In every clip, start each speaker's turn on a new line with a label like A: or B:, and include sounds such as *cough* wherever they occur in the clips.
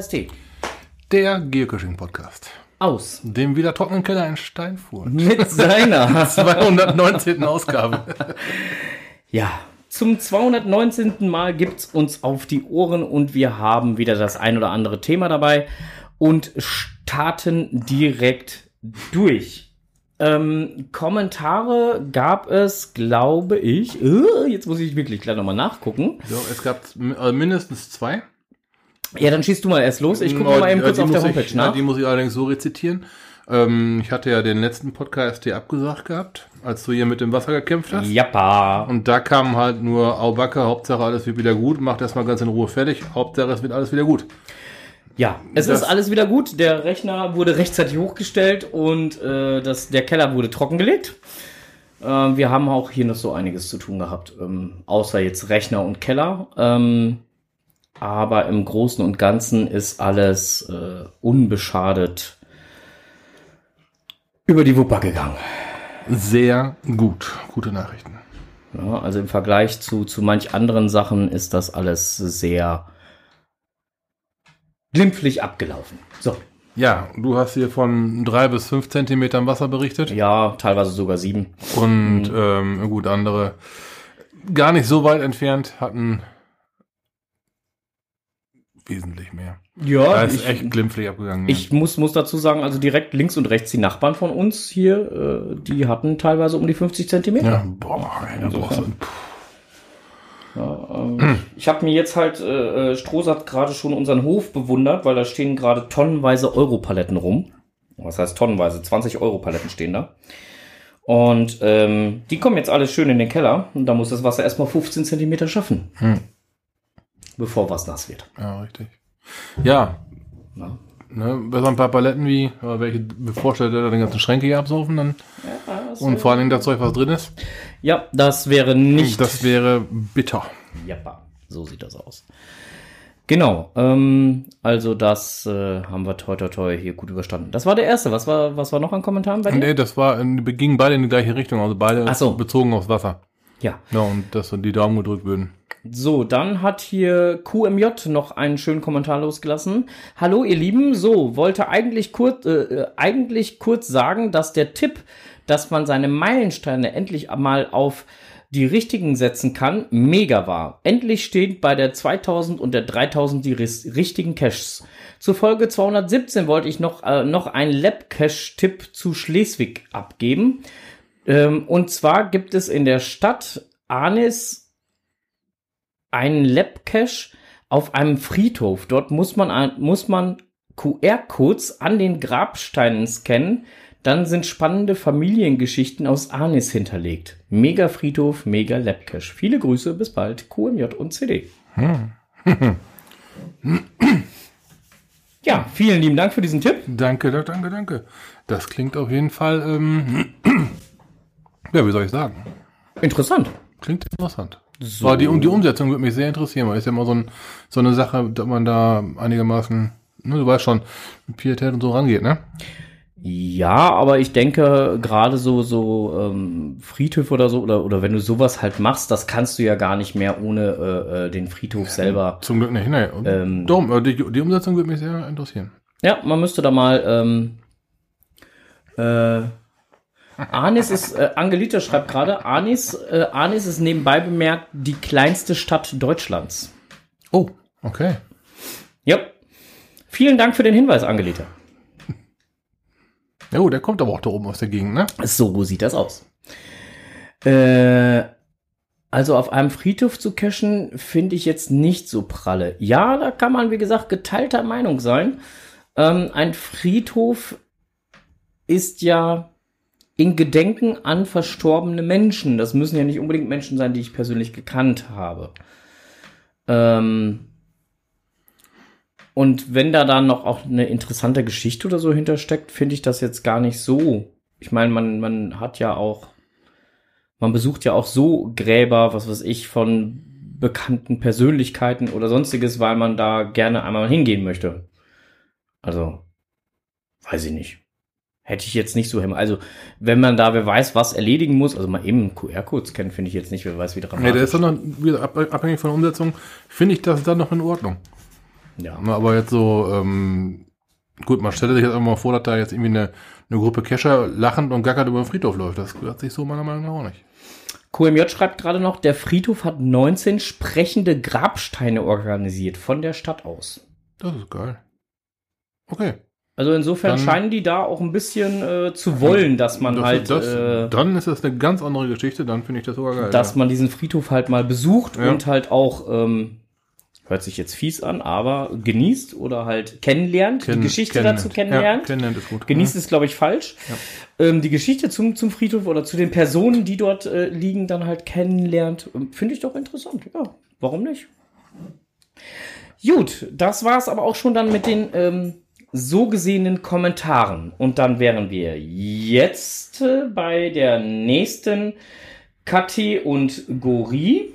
A: KST.
B: Der Geocaching-Podcast.
A: Aus.
B: Dem wieder trockenen Keller in Steinfurt.
A: Mit seiner. *laughs*
B: 219. Ausgabe. *laughs*
A: Ja, zum 219. Mal gibt's uns auf die Ohren und wir haben wieder das ein oder andere Thema dabei und starten direkt durch. Ähm, Kommentare gab es, glaube ich. Äh, jetzt muss ich wirklich gleich nochmal nachgucken.
B: So, es gab äh, mindestens zwei.
A: Ja, dann schießt du mal erst los. Ich gucke mal eben kurz auf der Homepage
B: ich,
A: nach.
B: ja, Die muss ich allerdings so rezitieren. Ähm, ich hatte ja den letzten Podcast dir abgesagt gehabt, als du hier mit dem Wasser gekämpft hast.
A: Jappa.
B: Und da kam halt nur Aubacke, Hauptsache alles wird wieder gut, macht erstmal ganz in Ruhe fertig, Hauptsache es wird alles wieder gut.
A: Ja, es
B: Das-
A: ist alles wieder gut. Der Rechner wurde rechtzeitig hochgestellt und äh, das, der Keller wurde trockengelegt. Ähm, wir haben auch hier noch so einiges zu tun gehabt, ähm, außer jetzt Rechner und Keller. Ähm, aber im Großen und Ganzen ist alles äh, unbeschadet über die Wupper gegangen.
B: Sehr gut. Gute Nachrichten.
A: Ja, also im Vergleich zu, zu manch anderen Sachen ist das alles sehr glimpflich abgelaufen. So,
B: Ja, du hast hier von drei bis fünf Zentimetern Wasser berichtet.
A: ja, teilweise sogar sieben.
B: Und ähm, gut, andere gar nicht so weit entfernt hatten wesentlich mehr.
A: Ja,
B: Da ist
A: ich,
B: echt glimpflich abgegangen.
A: ich muss, muss dazu sagen, also direkt links und rechts die Nachbarn von uns hier, äh, die hatten teilweise um die 50 Zentimeter.
B: ja, boah, brauchst du, puh.
A: Ja, ähm, Ich habe mir jetzt halt, äh, äh, Strohs hat gerade schon unseren Hof bewundert, weil da stehen gerade tonnenweise Europaletten rum. Was heißt tonnenweise? 20 Europaletten stehen da. Und ähm, die kommen jetzt alle schön in den Keller und da muss das Wasser erstmal 15 Zentimeter schaffen.
B: Hm.
A: Bevor was nass wird.
B: ja, richtig. Ja,
A: Ja.
B: ne, besser ein paar Paletten wie, aber welche bevorstellt er den ganzen Schränke hier absaufen dann. Und vor allen Dingen das Zeug, was drin ist.
A: Ja, das wäre nicht
B: Das wäre bitter.
A: Jappa, so sieht das aus. Genau, ähm, also das äh, haben wir toi toi toi hier gut überstanden. Das war der erste. Was war, was war noch an Kommentaren bei dir?
B: Nee, das war, wir gingen beide in die gleiche Richtung, also beide
A: so.
B: bezogen aufs Wasser.
A: Ja.
B: Ja, und dass so die Daumen gedrückt würden.
A: So, dann hat hier QMJ noch einen schönen Kommentar losgelassen. Hallo ihr Lieben, so, wollte eigentlich kurz, äh, äh, eigentlich kurz sagen, dass der Tipp, dass man seine Meilensteine endlich mal auf die richtigen setzen kann, mega war. Endlich steht bei der 2000 und der 3000 die richtigen Caches. Zur Folge 217 wollte ich noch, äh, noch einen Lab-Cache-Tipp zu Schleswig abgeben. Ähm, und zwar gibt es in der Stadt Arnis einen Lab-Cache auf einem Friedhof. Dort muss man, muss man QR-Codes an den Grabsteinen scannen. Dann sind spannende Familiengeschichten aus Arnis hinterlegt. Mega Friedhof, mega Lab-Cache. Viele Grüße, bis bald. QMJ und CD. ja, vielen lieben Dank für diesen Tipp.
B: Danke, da- danke, danke. Das klingt auf jeden Fall, ähm, *clears throat* ja, wie soll ich sagen?
A: Interessant.
B: Klingt interessant. Aber die, die Umsetzung würde mich sehr interessieren, weil ist ja immer so, ein, so eine Sache, dass man da einigermaßen, ne, du weißt schon, mit Pietät und so rangeht, ne?
A: Ja, aber ich denke, gerade so, so ähm, Friedhöfe oder so, oder, oder wenn du sowas halt machst, das kannst du ja gar nicht mehr ohne äh, äh, den Friedhof selber.
B: Zum Glück nicht, ne?
A: Ähm.
B: Darum, äh, die, die Umsetzung würde mich sehr interessieren.
A: Ja, man müsste da mal. Ähm, äh, Arnis ist, äh, Angelita schreibt gerade, Arnis, äh, Arnis ist nebenbei bemerkt die kleinste Stadt Deutschlands.
B: Oh, okay.
A: Ja. Vielen Dank für den Hinweis, Angelita.
B: Ja, gut, der kommt aber auch da oben aus der Gegend, ne?
A: So sieht das aus. Äh, also auf einem Friedhof zu cashen, finde ich jetzt nicht so pralle. Ja, da kann man, wie gesagt, geteilter Meinung sein. Ähm, ein Friedhof ist ja in Gedenken an verstorbene Menschen. Das müssen ja nicht unbedingt Menschen sein, die ich persönlich gekannt habe. Ähm, und wenn da dann noch auch eine interessante Geschichte oder so hintersteckt, finde ich das jetzt gar nicht so. Ich meine, man, man hat ja auch, man besucht ja auch so Gräber, was weiß ich, von bekannten Persönlichkeiten oder sonstiges, weil man da gerne einmal hingehen möchte. Also, weiß ich nicht. Hätte ich jetzt nicht so hin. Also, wenn man da, wer weiß, was erledigen muss, also mal eben einen QR-Code scannen, finde ich jetzt nicht, wer weiß, wie dran
B: Ja, der ist dann noch, abhängig von der Umsetzung, finde ich das dann noch in Ordnung.
A: Ja.
B: Aber jetzt so, ähm, gut, man stelle sich jetzt einfach mal vor, dass da jetzt irgendwie eine, eine Gruppe Kescher lachend und gackert über den Friedhof läuft. Das gehört sich so meiner Meinung nach auch nicht.
A: QMJ schreibt gerade noch, der Friedhof hat 19 sprechende Grabsteine organisiert von der Stadt aus.
B: Das ist geil. Okay.
A: Also insofern
B: Dann-
A: scheinen die da auch ein bisschen äh, zu wollen, dass man
B: das,
A: halt,
B: das,
A: äh,
B: dann ist das eine ganz andere Geschichte, dann finde ich das sogar geil.
A: dass
B: ja.
A: man diesen Friedhof halt mal besucht
B: Ja.
A: und halt auch, ähm, hört sich jetzt fies an, aber genießt oder halt kennenlernt, die
B: Kenn-
A: Geschichte
B: kennenlernt.
A: dazu kennenlernt.
B: Ja, kennenlernt ist gut.
A: Genießt ist, glaube ich, falsch. Ähm, die Geschichte zum, zum Friedhof oder zu den Personen, die dort äh, liegen, dann halt kennenlernt, ähm, finde ich doch interessant. Ja, warum nicht? Gut, das war es aber auch schon dann mit den ähm, so gesehenen Kommentaren. Und dann wären wir jetzt äh, bei der nächsten Kategorie,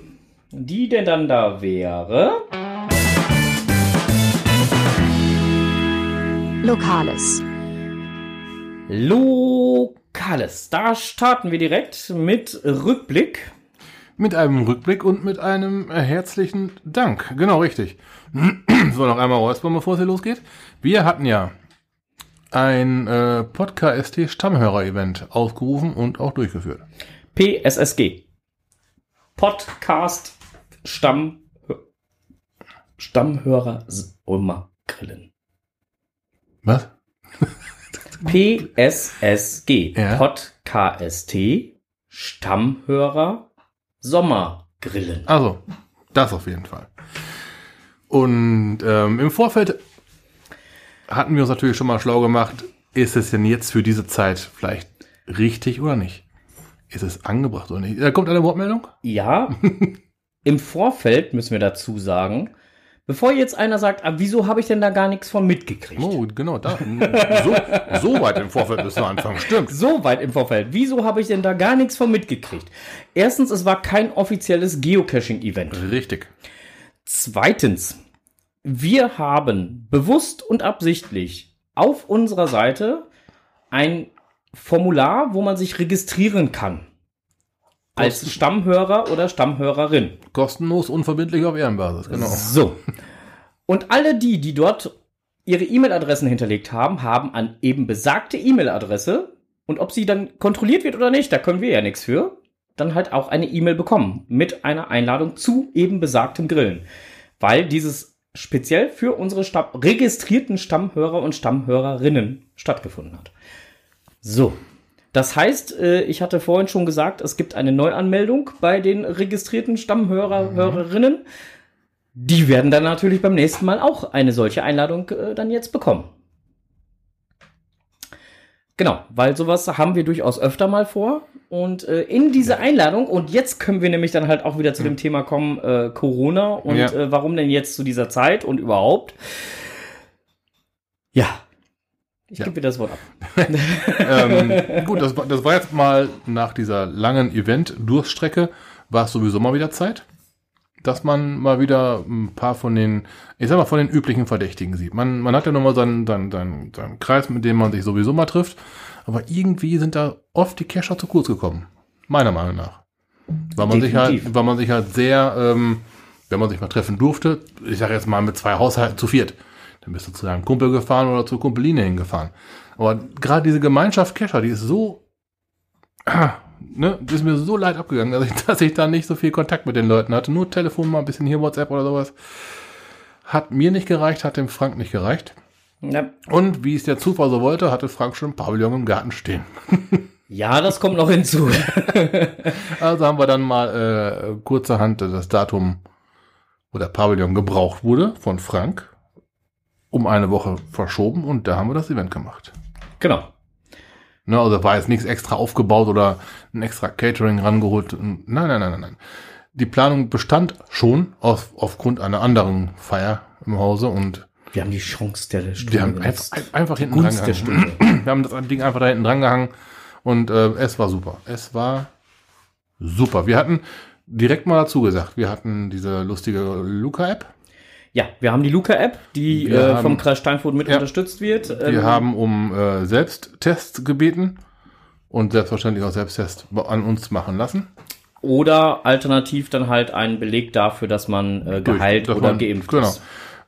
A: die denn dann da wäre.
C: Lokales.
A: Lokales. Da starten wir direkt mit Rückblick.
B: Mit einem Rückblick und mit einem äh, herzlichen Dank. Genau, richtig. *clears throat* so, noch einmal räuspern, bevor es hier losgeht. Wir hatten ja ein äh, Podcast Stammhörer-Event ausgerufen und auch durchgeführt.
A: PSSG. Podcast Stamm Stammhörer Ulmer Grillen.
B: Was? *laughs*
A: PSSG.
B: Ja.
A: Podcast Stammhörer Sommergrillen.
B: Also, das auf jeden Fall. Und ähm, im Vorfeld hatten wir uns natürlich schon mal schlau gemacht, ist es denn jetzt für diese Zeit vielleicht richtig oder nicht? Ist es angebracht oder nicht? Da kommt eine Wortmeldung?
A: Ja, *laughs* im Vorfeld müssen wir dazu sagen, bevor jetzt einer sagt, ah, wieso habe ich denn da gar nichts von mitgekriegt?
B: Oh, genau, da. So, so weit im Vorfeld müssen wir anfangen. Stimmt.
A: So weit im Vorfeld. Wieso habe ich denn da gar nichts von mitgekriegt? Erstens, es war kein offizielles Geocaching-Event.
B: Richtig.
A: Zweitens, wir haben bewusst und absichtlich auf unserer Seite ein Formular, wo man sich registrieren kann. Als Stammhörer oder Stammhörerin.
B: Kostenlos, unverbindlich auf Ehrenbasis, genau.
A: So. Und alle die, die dort ihre E-Mail-Adressen hinterlegt haben, haben an eben besagte E-Mail-Adresse und ob sie dann kontrolliert wird oder nicht, da können wir ja nichts für, dann halt auch eine E-Mail bekommen mit einer Einladung zu eben besagtem Grillen. Weil dieses speziell für unsere Stamm registrierten Stammhörer und Stammhörerinnen stattgefunden hat. So. Das heißt, äh, ich hatte vorhin schon gesagt, es gibt eine Neuanmeldung bei den registrierten Stammhörer, Hörerinnen. Die werden dann natürlich beim nächsten Mal auch eine solche Einladung äh, dann jetzt bekommen. Genau, weil sowas haben wir durchaus öfter mal vor. Und äh, in diese Einladung, und jetzt können wir nämlich dann halt auch wieder zu dem Thema kommen, äh, Corona und
B: Ja.
A: äh, warum denn jetzt zu dieser Zeit und überhaupt. Ja. Ich
B: Ja.
A: gebe dir das Wort ab. *laughs*
B: ähm, gut, das, war- das war jetzt mal nach dieser langen Event-Durststrecke, war es sowieso mal wieder Zeit, dass man mal wieder ein paar von den, ich sag mal, von den üblichen Verdächtigen sieht. Man, man hat ja nochmal seinen, seinen, seinen, seinen Kreis, mit dem man sich sowieso mal trifft, aber irgendwie sind da oft die Cacher zu kurz gekommen. Meiner Meinung nach. Weil man sich halt, weil man sich halt sehr, ähm, wenn man sich mal treffen durfte, ich sage jetzt mal mit zwei Haushalten zu viert, dann bist du zu deinem Kumpel gefahren oder zur Kumpeline hingefahren. Aber gerade diese Gemeinschaft Kescher, die ist so, *clears throat* ne, die ist mir so leid abgegangen, dass ich, *laughs* dass ich da nicht so viel Kontakt mit den Leuten hatte. Nur Telefon, mal ein bisschen hier WhatsApp oder sowas. Hat mir nicht gereicht, hat dem Frank nicht gereicht.
A: Ja.
B: Und wie es der Zufall so wollte, hatte Frank schon ein Pavillon im Garten stehen. *laughs*
A: ja, das kommt noch hinzu. *laughs*
B: Also haben wir dann mal äh, kurzerhand das Datum, wo der Pavillon gebraucht wurde, von Frank, um eine Woche verschoben und da haben wir das Event gemacht.
A: genau.
B: Ne, also war jetzt nichts extra aufgebaut oder ein extra Catering rangeholt. Nein, nein, nein, nein, nein. Die Planung bestand schon auf, aufgrund einer anderen Feier im Hause und
A: Wir haben die Chance der Stunde
B: wir haben einfach, einfach hinten dran
A: Gunst der
B: gehangen. *clears throat* Wir haben das Ding einfach da hinten dran gehangen und äh, es war super. Es war super. Wir hatten direkt mal dazu gesagt, wir hatten diese lustige Luca-App.
A: Ja, wir haben die Luca-App, die äh,
B: haben-
A: vom Kreis Steinfurt mit
B: Ja.
A: unterstützt wird.
B: Wir
A: Ähm,
B: haben um äh, Selbsttests gebeten und selbstverständlich auch Selbsttests an uns machen lassen.
A: Oder alternativ dann halt einen Beleg dafür, dass man äh, geheilt
B: Dass
A: oder
B: man-
A: geimpft
B: genau.
A: ist.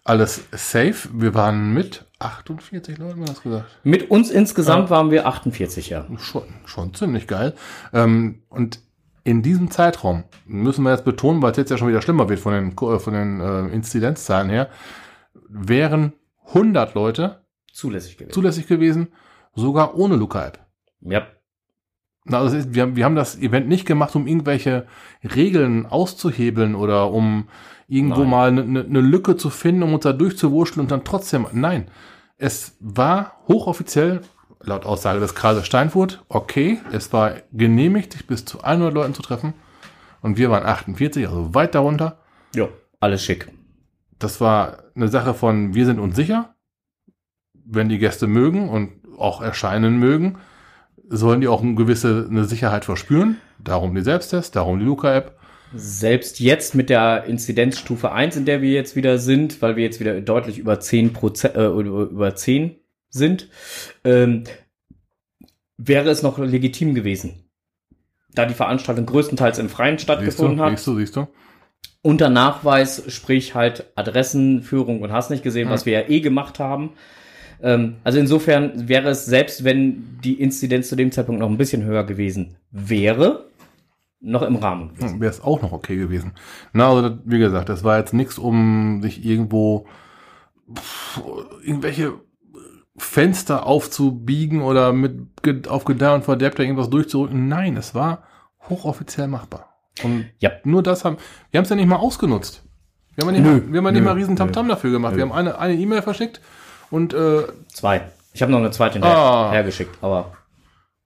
B: alles safe. Wir waren mit 48 Leuten, hast du gesagt.
A: Mit uns insgesamt waren wir 48, ja.
B: Schon, schon ziemlich geil. Ähm, und in diesem Zeitraum müssen wir jetzt betonen, weil es jetzt ja schon wieder schlimmer wird von den, Ko- von den äh, Inzidenzzahlen her, wären 100 Leute
A: Zulässig gewesen.
B: zulässig gewesen, sogar ohne Luca-App.
A: ja.
B: Na, Also das ist, wir, haben, wir haben das Event nicht gemacht, um irgendwelche Regeln auszuhebeln oder um irgendwo
A: Nein.
B: mal eine ne, ne Lücke zu finden, um uns da durchzuwurschteln und dann trotzdem. Nein, es war hochoffiziell, laut Aussage des Kreises Steinfurt, okay, es war genehmigt, sich bis zu 100 Leuten zu treffen. Und wir waren 48, also weit darunter.
A: Ja. Alles schick.
B: Das war eine Sache von, wir sind uns sicher, wenn die Gäste mögen und auch erscheinen mögen, sollen die auch eine gewisse eine Sicherheit verspüren. Darum die Selbsttests, darum die Luca-App.
A: Selbst jetzt mit der Inzidenzstufe 1, in der wir jetzt wieder sind, weil wir jetzt wieder deutlich über 10 Prozent, äh, über, über 10 sind, ähm, wäre es noch legitim gewesen. Da die Veranstaltung größtenteils im Freien
B: Siehst du,
A: stattgefunden hat.
B: siehst du, siehst du.
A: unter Nachweis, sprich halt Adressenführung und hast nicht gesehen,
B: Hm.
A: was wir ja eh gemacht haben. Ähm, also insofern wäre es, selbst wenn die Inzidenz zu dem Zeitpunkt noch ein bisschen höher gewesen wäre, noch im Rahmen gewesen.
B: Wäre es auch noch okay gewesen. Na, also das, wie gesagt, das war jetzt nichts, um sich irgendwo pff, irgendwelche Fenster aufzubiegen oder mit auf Gedeih und Verderb da irgendwas durchzurücken. Nein, es war hochoffiziell machbar. Und
A: Ja.
B: nur das haben, wir haben es ja nicht mal ausgenutzt. Wir haben ja nicht,
A: Nö,
B: mal, wir haben ja nicht
A: nö,
B: mal riesen Tamtam dafür gemacht. Wir haben eine eine E-Mail verschickt und äh,
A: Zwei. Ich habe noch eine zweite hinterher
B: Ah.
A: hergeschickt, aber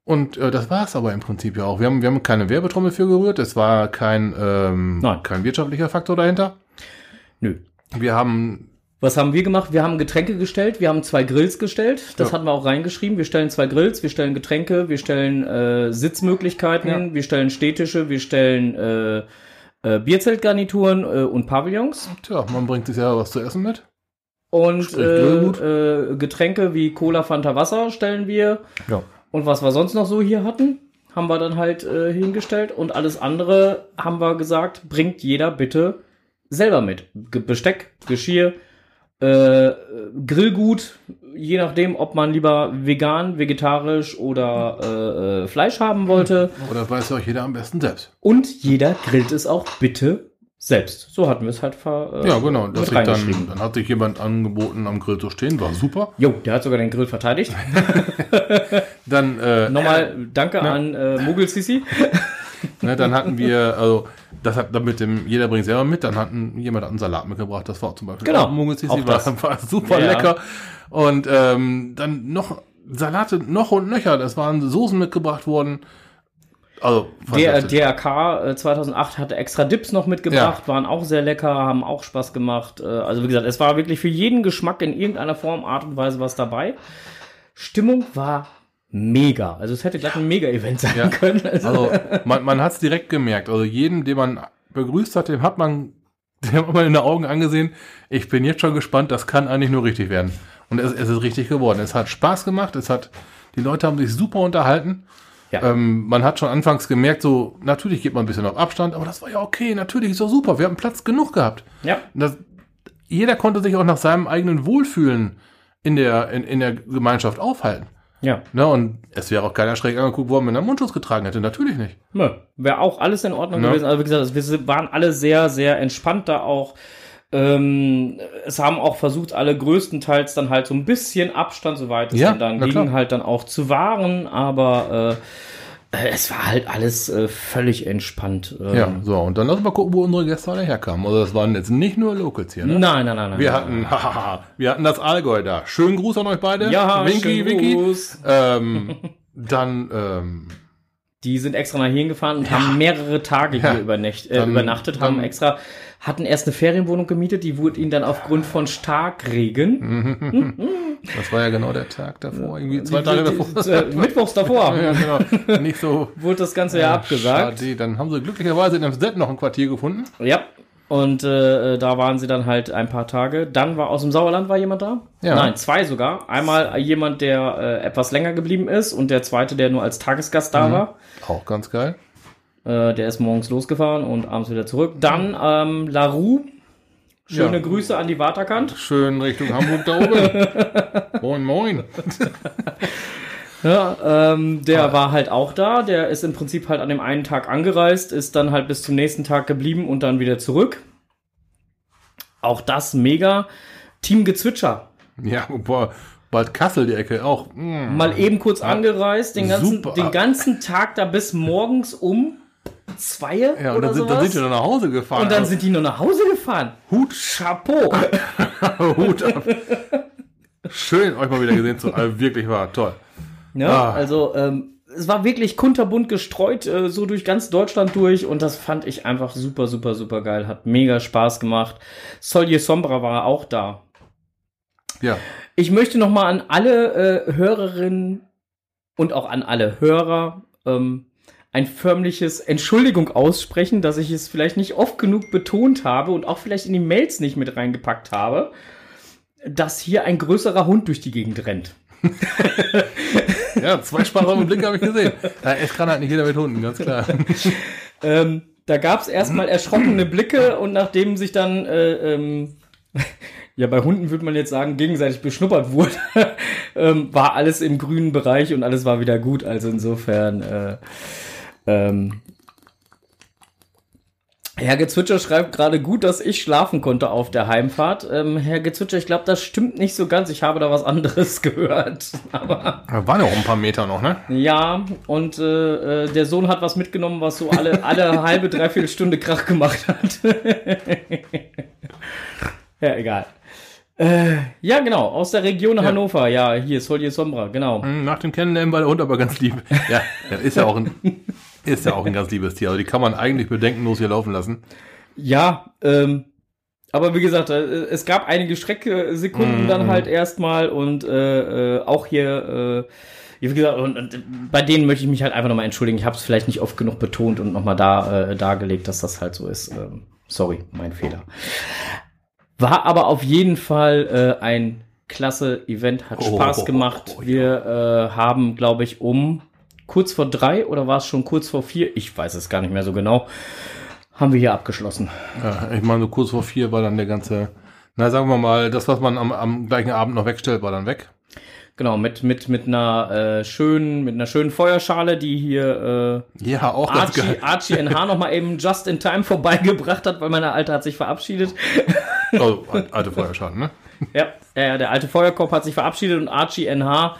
B: Und äh, das war es aber im Prinzip ja auch. Wir haben, wir haben keine Werbetrommel für gerührt. Es war kein, ähm,
A: Nein.
B: kein wirtschaftlicher Faktor dahinter.
A: nö.
B: Wir haben,
A: Was haben wir gemacht? Wir haben Getränke gestellt, wir haben zwei Grills gestellt. Das
B: Ja.
A: hatten wir auch reingeschrieben. Wir stellen zwei Grills, wir stellen Getränke, wir stellen äh, Sitzmöglichkeiten,
B: Ja.
A: wir stellen Stehtische, wir stellen äh, äh, Bierzeltgarnituren äh, und Pavillons.
B: tja, man bringt sich ja was zu essen mit.
A: Und äh, äh, Getränke wie Cola, Fanta, Wasser stellen wir.
B: Ja.
A: Und was wir sonst noch so hier hatten, haben wir dann halt äh, hingestellt. Und alles andere haben wir gesagt, bringt jeder bitte selber mit. Ge Besteck, Geschirr, äh, Grillgut, je nachdem, ob man lieber vegan, vegetarisch oder äh, äh, Fleisch haben wollte.
B: Oder weiß ja auch jeder am besten selbst.
A: Und jeder grillt es auch bitte selbst. So hatten wir es halt ver äh,
B: Ja, genau. Das dann, dann hat sich jemand angeboten, am Grill zu stehen. War super.
A: Jo, der hat sogar den Grill verteidigt. *laughs*
B: Dann, äh,
A: Nochmal *laughs* danke an äh, Mogul Sissi. *laughs*
B: dann hatten wir, also, das hat dann mit dem, jeder bringt selber mit. Dann hatten jemand hat einen Salat mitgebracht. Das war zum Beispiel.
A: Genau.
B: Auch war,
A: das.
B: war super
A: Ja.
B: lecker. Und ähm, dann noch Salate, noch und nöcher. Das waren Soßen mitgebracht worden. Also,
A: Der. DRK äh, 2008 hatte extra Dips noch mitgebracht, waren auch sehr lecker, haben auch Spaß gemacht. Äh, Also wie gesagt, es war wirklich für jeden Geschmack in irgendeiner Form, Art und Weise was dabei. Stimmung war mega. Also es hätte gleich ein Mega-Event sein
B: Ja.
A: können. Also,
B: Also man, man hat es direkt gemerkt. Also jeden, den man begrüßt hat, dem hat man, *laughs* dem hat man in den Augen angesehen. Ich bin jetzt schon gespannt. Das kann eigentlich nur richtig werden. Und es, es ist richtig geworden. Es hat Spaß gemacht. Es hat, die Leute haben sich super unterhalten.
A: Ja.
B: Ähm, man hat schon anfangs gemerkt, so natürlich geht man ein bisschen auf Abstand, aber das war ja okay. Natürlich ist doch super. Wir haben Platz genug gehabt.
A: ja,
B: Das, jeder konnte sich auch nach seinem eigenen Wohlfühlen in der, in, in der Gemeinschaft aufhalten.
A: Ja.
B: Ne? Und es wäre auch keiner schräg angeguckt worden, wenn er Mundschutz getragen hätte. Natürlich nicht.
A: Nö, Wäre auch alles in Ordnung
B: Ja.
A: gewesen. Also wie gesagt, wir waren alle sehr, sehr entspannt da auch. Ähm, es haben auch versucht, alle größtenteils dann halt so ein bisschen Abstand, soweit es
B: Ja,
A: dann ging,
B: klar.
A: halt dann auch zu wahren, aber äh, es war halt alles äh, völlig entspannt. Ähm,
B: Ja, so, und dann lass mal gucken, wo unsere Gäste alle herkamen. Also das waren jetzt nicht nur Locals hier, ne?
A: Nein, nein, nein, nein.
B: Wir
A: nein.
B: hatten, *laughs* hahaha, wir hatten das Allgäu da. Schönen Gruß an euch beide.
A: ja,
B: Winky,
A: schönen
B: Winky.
A: Gruß.
B: Ähm, *laughs* dann, ähm,
A: Die sind extra nach hier gefahren und haben mehrere Tage
B: Ja.
A: hier übernächt, äh,
B: Dann-
A: übernachtet, haben extra, hatten erst eine Ferienwohnung gemietet, die wurde ihnen dann aufgrund von Starkregen *laughs*
B: das war ja genau der Tag davor, irgendwie zwei Tage davor.
A: Äh, Mittwochs davor *laughs*
B: ja, genau. Nicht so.
A: wurde das Ganze ja abgesagt.
B: Schade. Dann haben sie glücklicherweise in Amstetten noch ein Quartier gefunden.
A: Ja. Und äh, da waren sie dann halt ein paar Tage. Dann war aus dem Sauerland war jemand da?
B: Ja.
A: Nein, zwei sogar. Einmal jemand, der äh, etwas länger geblieben ist und der zweite, der nur als Tagesgast da war.
B: Auch ganz geil.
A: Äh, der ist morgens losgefahren und abends wieder zurück. Dann ähm, Larue, Schöne
B: Ja.
A: Grüße an die Waterkant.
B: Schön Richtung Hamburg da oben. *laughs* moin, moin. *laughs*
A: Ja, ähm, der war halt auch da. Der ist im Prinzip halt an dem einen Tag angereist, ist dann halt bis zum nächsten Tag geblieben und dann wieder zurück. Auch das mega. Team Gezwitscher.
B: Ja, boah, bald Kassel die Ecke auch. Mm.
A: Mal eben kurz angereist, den ganzen,
B: Super.
A: den ganzen Tag da bis morgens um zwei
B: Ja, und
A: oder
B: dann sind,
A: sowas.
B: dann sind wir dann nach Hause gefahren.
A: und dann sind die nur nach Hause gefahren.
B: Hut,
A: Chapeau. *laughs*
B: Hut ab. Schön, euch mal wieder gesehen zu haben. Wirklich war toll.
A: Ja,
B: Ah.
A: also ähm, es war wirklich kunterbunt gestreut, äh, so durch ganz Deutschland durch und das fand ich einfach super, super, super geil. Hat mega Spaß gemacht. Solje Sombra war auch da.
B: Ja,
A: Ich möchte noch mal an alle äh, Hörerinnen und auch an alle Hörer ähm, ein förmliches Entschuldigung aussprechen, dass ich es vielleicht nicht oft genug betont habe und auch vielleicht in die Mails nicht mit reingepackt habe, dass hier ein größerer Hund durch die Gegend rennt. *laughs*
B: ja zwei sparsame Blicke habe ich gesehen. Da ist kann halt nicht jeder mit Hunden, ganz klar. *laughs*
A: Ähm, da gab es erstmal erschrockene Blicke und nachdem sich dann, äh, ähm, *laughs* ja, bei Hunden würde man jetzt sagen, gegenseitig beschnuppert wurde, ähm, war alles im grünen Bereich und alles war wieder gut. Also insofern, äh, ähm, Herr Gezwitscher schreibt gerade gut, dass ich schlafen konnte auf der Heimfahrt. Ähm, Herr Gezwitscher, ich glaube, das stimmt nicht so ganz. Ich habe da was anderes *laughs* gehört. Aber
B: Da waren ja auch ein paar Meter noch, ne?
A: ja, und äh, äh, der Sohn hat was mitgenommen, was so alle, alle *laughs* halbe, dreiviertel Stunde Krach gemacht hat. *laughs* ja, egal. Äh, ja, genau, aus der Region Hannover. Ja, hier, Solje Sombra, genau.
B: Hm, Nach dem Kennenlernen war der Hund aber ganz lieb. Ja, das ist ja auch ein, ist ja auch ein ganz liebes Tier. Also die kann man eigentlich bedenkenlos hier laufen lassen.
A: Ja, ähm, aber wie gesagt, äh, es gab einige Schrecksekunden dann halt erstmal und äh, äh, auch hier, äh, wie gesagt, und, und bei denen möchte ich mich halt einfach nochmal entschuldigen. Ich habe es vielleicht nicht oft genug betont und nochmal da, äh, dargelegt, dass das halt so ist. Ähm, sorry, mein Fehler. War aber auf jeden Fall äh, ein klasse Event, hat
B: Oh,
A: Spaß gemacht.
B: oh, ja.
A: Wir äh, haben, glaube ich, um kurz vor drei oder war es schon kurz vor vier? Ich weiß es gar nicht mehr so genau. Haben wir hier abgeschlossen.
B: Ja, ich meine, so kurz vor vier war dann der ganze, na sagen wir mal, das, was man am, am gleichen Abend noch wegstellt, war dann weg.
A: Genau, mit, mit, mit einer äh, schönen, mit einer schönen Feuerschale, die hier
B: Ja, auch
A: äh,
B: ganz
A: Archie,
B: geil.
A: Archie NH noch mal eben just in time vorbeigebracht hat, weil meine Alte hat sich verabschiedet.
B: Oh, alte Feuerschaden, ne?
A: ja, äh, der alte Feuerkorb hat sich verabschiedet und Archie NH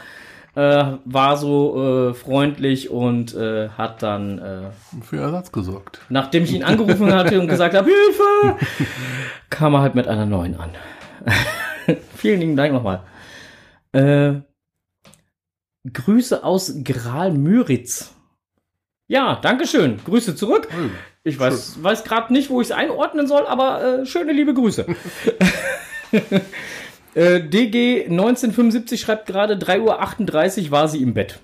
A: äh, war so äh, freundlich und äh, hat dann, äh,
B: Für Ersatz gesorgt.
A: nachdem ich ihn angerufen hatte und gesagt habe, Hilfe, kam er halt mit einer neuen an. *laughs* Vielen lieben Dank nochmal. Äh, Grüße aus Graal-Müritz. Ja, Dankeschön. Grüße zurück. Ich weiß, weiß gerade nicht, wo ich es einordnen soll, aber äh, schöne liebe Grüße. *laughs* äh, DG 1975 schreibt gerade 3.38 Uhr war sie im Bett.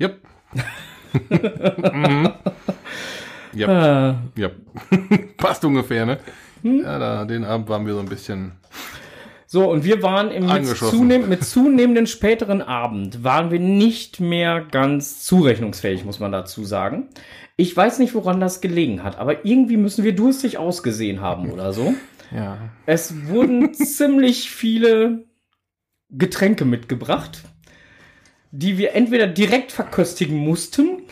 B: Yep. *laughs* mhm. Yep. Yep. *laughs* Passt ungefähr, ne?
A: Hm?
B: Ja, da, den Abend waren wir so ein bisschen.
A: So, und wir waren im mit, zunehm, mit zunehmendem späteren Abend, waren wir nicht mehr ganz zurechnungsfähig, muss man dazu sagen. Ich weiß nicht, woran das gelegen hat, aber irgendwie müssen wir durstig ausgesehen haben oder so.
B: Ja.
A: Es wurden *laughs* ziemlich viele Getränke mitgebracht, die wir entweder direkt verköstigen mussten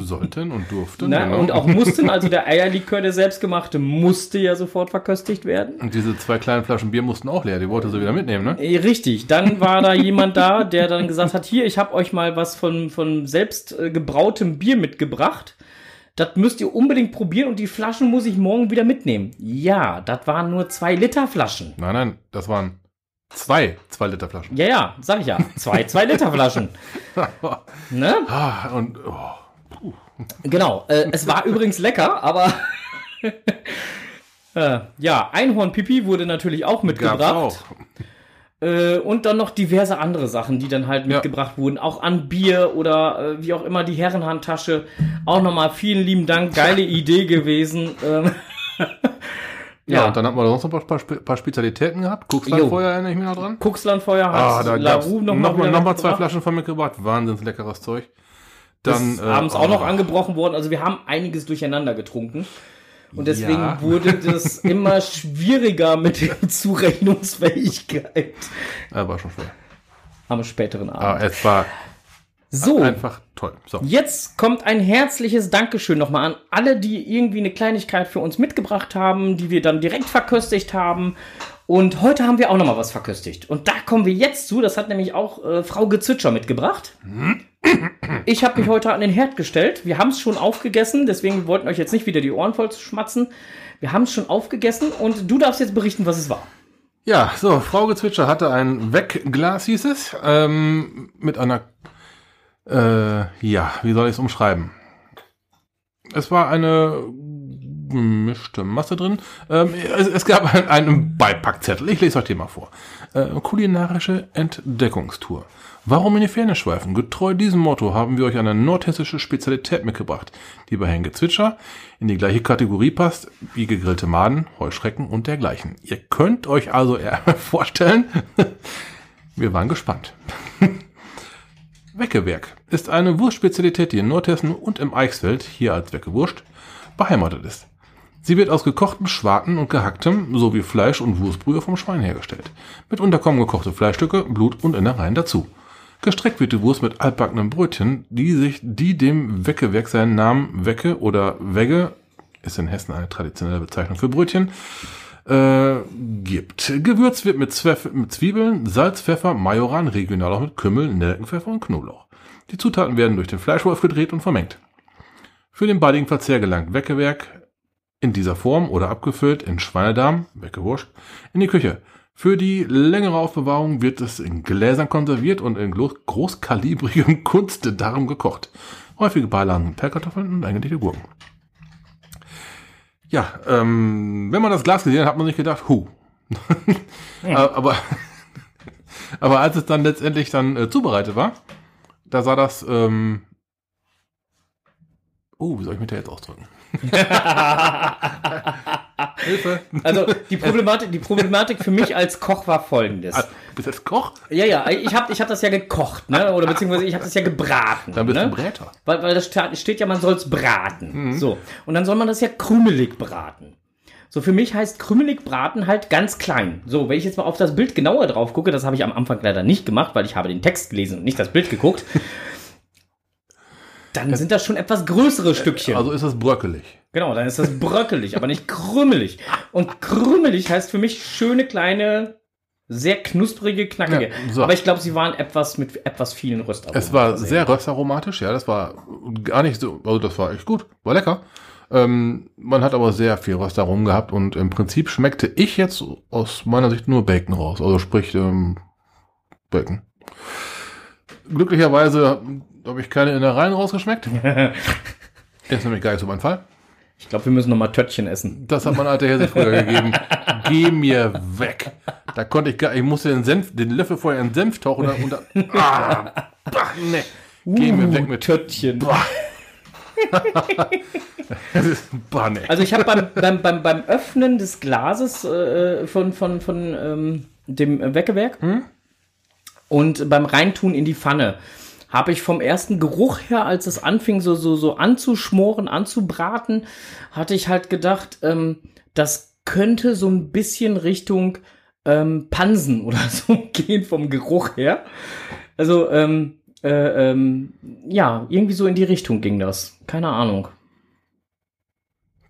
B: Sollten und durften.
A: ne,
B: genau.
A: und auch mussten, *laughs* also der Eierlikör, der selbstgemachte, musste ja sofort verköstigt werden.
B: Und diese zwei kleinen Flaschen Bier mussten auch leer. Die wollte sie wieder mitnehmen, ne?
A: Eh, Richtig, dann war da jemand da, der dann gesagt hat, hier, ich habe euch mal was von, von selbst äh, gebrautem Bier mitgebracht. Das müsst ihr unbedingt probieren und die Flaschen muss ich morgen wieder mitnehmen. Ja, das waren nur zwei Liter Flaschen.
B: Nein, nein, das waren zwei zwei Liter Flaschen.
A: Ja, ja, sag ich ja. Zwei, zwei Liter Flaschen. *laughs* Ne?
B: ah, und oh,
A: Genau. Äh, es war übrigens lecker, aber *laughs* äh, ja, Einhornpipi wurde natürlich auch
B: gab's
A: mitgebracht.
B: auch.
A: Äh, und dann noch diverse andere Sachen, die dann halt
B: Ja.
A: mitgebracht wurden. Auch an Bier oder äh, wie auch immer die Herrenhandtasche. Auch nochmal vielen lieben Dank. Geile *laughs* Idee gewesen. Ähm,
B: Ja,
A: ja,
B: und dann hatten wir sonst noch ein paar, paar Spezialitäten gehabt. Kuxlandfeuer erinnere ich mich noch dran.
A: Kuxlandfeuer hat
B: Ah,
A: Larue noch,
B: noch,
A: mal
B: mal, noch mal zwei. Flaschen von mitgebracht. Wahnsinns leckeres Zeug.
A: Dann, ist abends auch noch
B: oh,
A: angebrochen worden. Also wir haben einiges durcheinander getrunken. Und deswegen
B: Ja.
A: wurde *laughs* das immer schwieriger mit der Zurechnungsfähigkeit
B: Aber schon schwer.
A: am späteren Abend.
B: Aber es war
A: so,
B: einfach toll. So.
A: jetzt kommt ein herzliches Dankeschön nochmal an alle, die irgendwie eine Kleinigkeit für uns mitgebracht haben, die wir dann direkt verköstigt haben. Und heute haben wir auch nochmal was verköstigt. Und da kommen wir jetzt zu. Das hat nämlich auch äh, Frau Gezwitscher mitgebracht. Ich habe mich heute an den Herd gestellt. Wir haben es schon aufgegessen, deswegen wir wollten euch jetzt nicht wieder die Ohren voll schmatzen. Wir haben es schon aufgegessen und du darfst jetzt berichten, was es war.
B: Ja, so, Frau Gezwitscher hatte ein Wegglas, hieß es, ähm, mit einer, äh, ja, wie soll ich es umschreiben? Es war eine gemischte Masse drin. Ähm, es, es gab einen, einen Beipackzettel. Ich lese euch den mal vor. Äh, kulinarische Entdeckungstour. Warum in die Ferne schweifen? Getreu diesem Motto haben wir euch eine nordhessische Spezialität mitgebracht, die bei Herrn Gezwitscher in die gleiche Kategorie passt wie gegrillte Maden, Heuschrecken und dergleichen. Ihr könnt euch also eher *laughs* vorstellen, *laughs* wir waren gespannt. *laughs* Weckewerk ist eine Wurstspezialität, die in Nordhessen und im Eichsfeld, hier als Weckewurst, beheimatet ist. Sie wird aus gekochtem Schwarten und gehacktem sowie Fleisch- und Wurstbrühe vom Schwein hergestellt. Mitunter kommen gekochte Fleischstücke, Blut und Innereien dazu. Gestreckt wird die Wurst mit altbackenen Brötchen, die sich, die dem Weckewerk seinen Namen Wecke oder Wegge, ist in Hessen eine traditionelle Bezeichnung für Brötchen, äh, gibt. Gewürzt wird mit, Zweff, mit Zwiebeln, Salz, Pfeffer, Majoran, regional auch mit Kümmel, Nelkenpfeffer und Knoblauch. Die Zutaten werden durch den Fleischwolf gedreht und vermengt. Für den baldigen Verzehr gelangt Weckewerk in dieser Form oder abgefüllt in Schweinedarm, Weckewurst, in die Küche. Für die längere Aufbewahrung wird es in Gläsern konserviert und in großkalibrigem *laughs* Kunstdarm gekocht. Häufige Beilagen Pellkartoffeln und eingelegte Gurken. Ja, ähm, wenn man das Glas gesehen hat, hat man sich gedacht, hu. *laughs* aber, aber als es dann letztendlich dann äh, zubereitet war, da sah das, ähm, oh, wie soll ich mich da jetzt ausdrücken? *laughs* Hilfe.
A: Also die *laughs* Problematik, die Problematik für mich als Koch war folgendes.
B: Ah, du bist jetzt Koch?
A: Ja, ja, ich habe ich hab das ja gekocht, ne? Oder beziehungsweise ich habe das ja gebraten.
B: Dann bist
A: ne?
B: du Bräter.
A: Weil, weil das steht ja, man soll es braten.
B: Mhm.
A: So. Und dann soll man das ja krümelig braten. So, für mich heißt krümelig braten halt ganz klein. So, wenn ich jetzt mal auf das Bild genauer drauf gucke, das habe ich am Anfang leider nicht gemacht, weil ich habe den Text gelesen und nicht das Bild geguckt. *laughs* Dann sind das schon etwas größere Stückchen.
B: Also ist es bröckelig.
A: Genau, dann ist das bröckelig, aber nicht krümelig. Und krümelig heißt für mich schöne kleine, sehr knusprige, knackige.
B: Ja, so.
A: Aber ich glaube, sie waren etwas mit etwas vielen Röstaromen.
B: Es war sehr röstaromatisch, ja, das war gar nicht so, also das war echt gut, war lecker. Ähm, man hat aber sehr viel Röstaromen gehabt und im Prinzip schmeckte ich jetzt aus meiner Sicht nur Bacon raus, also sprich ähm, Bacon. Glücklicherweise habe ich keine Innereien rausgeschmeckt. *laughs* Ist nämlich gar nicht so mein Fall.
A: Ich glaube, wir müssen noch mal Töttchen essen.
B: Das hat mein alter Herr sich früher gegeben. Geh mir weg. Da konnte ich gar, ich musste den Senf, den Löffel vorher in Senf tauchen und, dann- und dann, ah, bah, nee. Geh mir weg mit
A: Töttchen.
B: Das ist, bah, nee.
A: Also ich habe beim, beim, beim, beim Öffnen des Glases äh, von, von, von ähm, dem Weckewerk und beim Reintun in die Pfanne habe ich vom ersten Geruch her, als es anfing so, so, so anzuschmoren, anzubraten, hatte ich halt gedacht, ähm, das könnte so ein bisschen Richtung ähm, Pansen *laughs* oder so gehen vom Geruch her. Also, ähm, äh, ähm, ja, irgendwie so in die Richtung ging das. Keine Ahnung.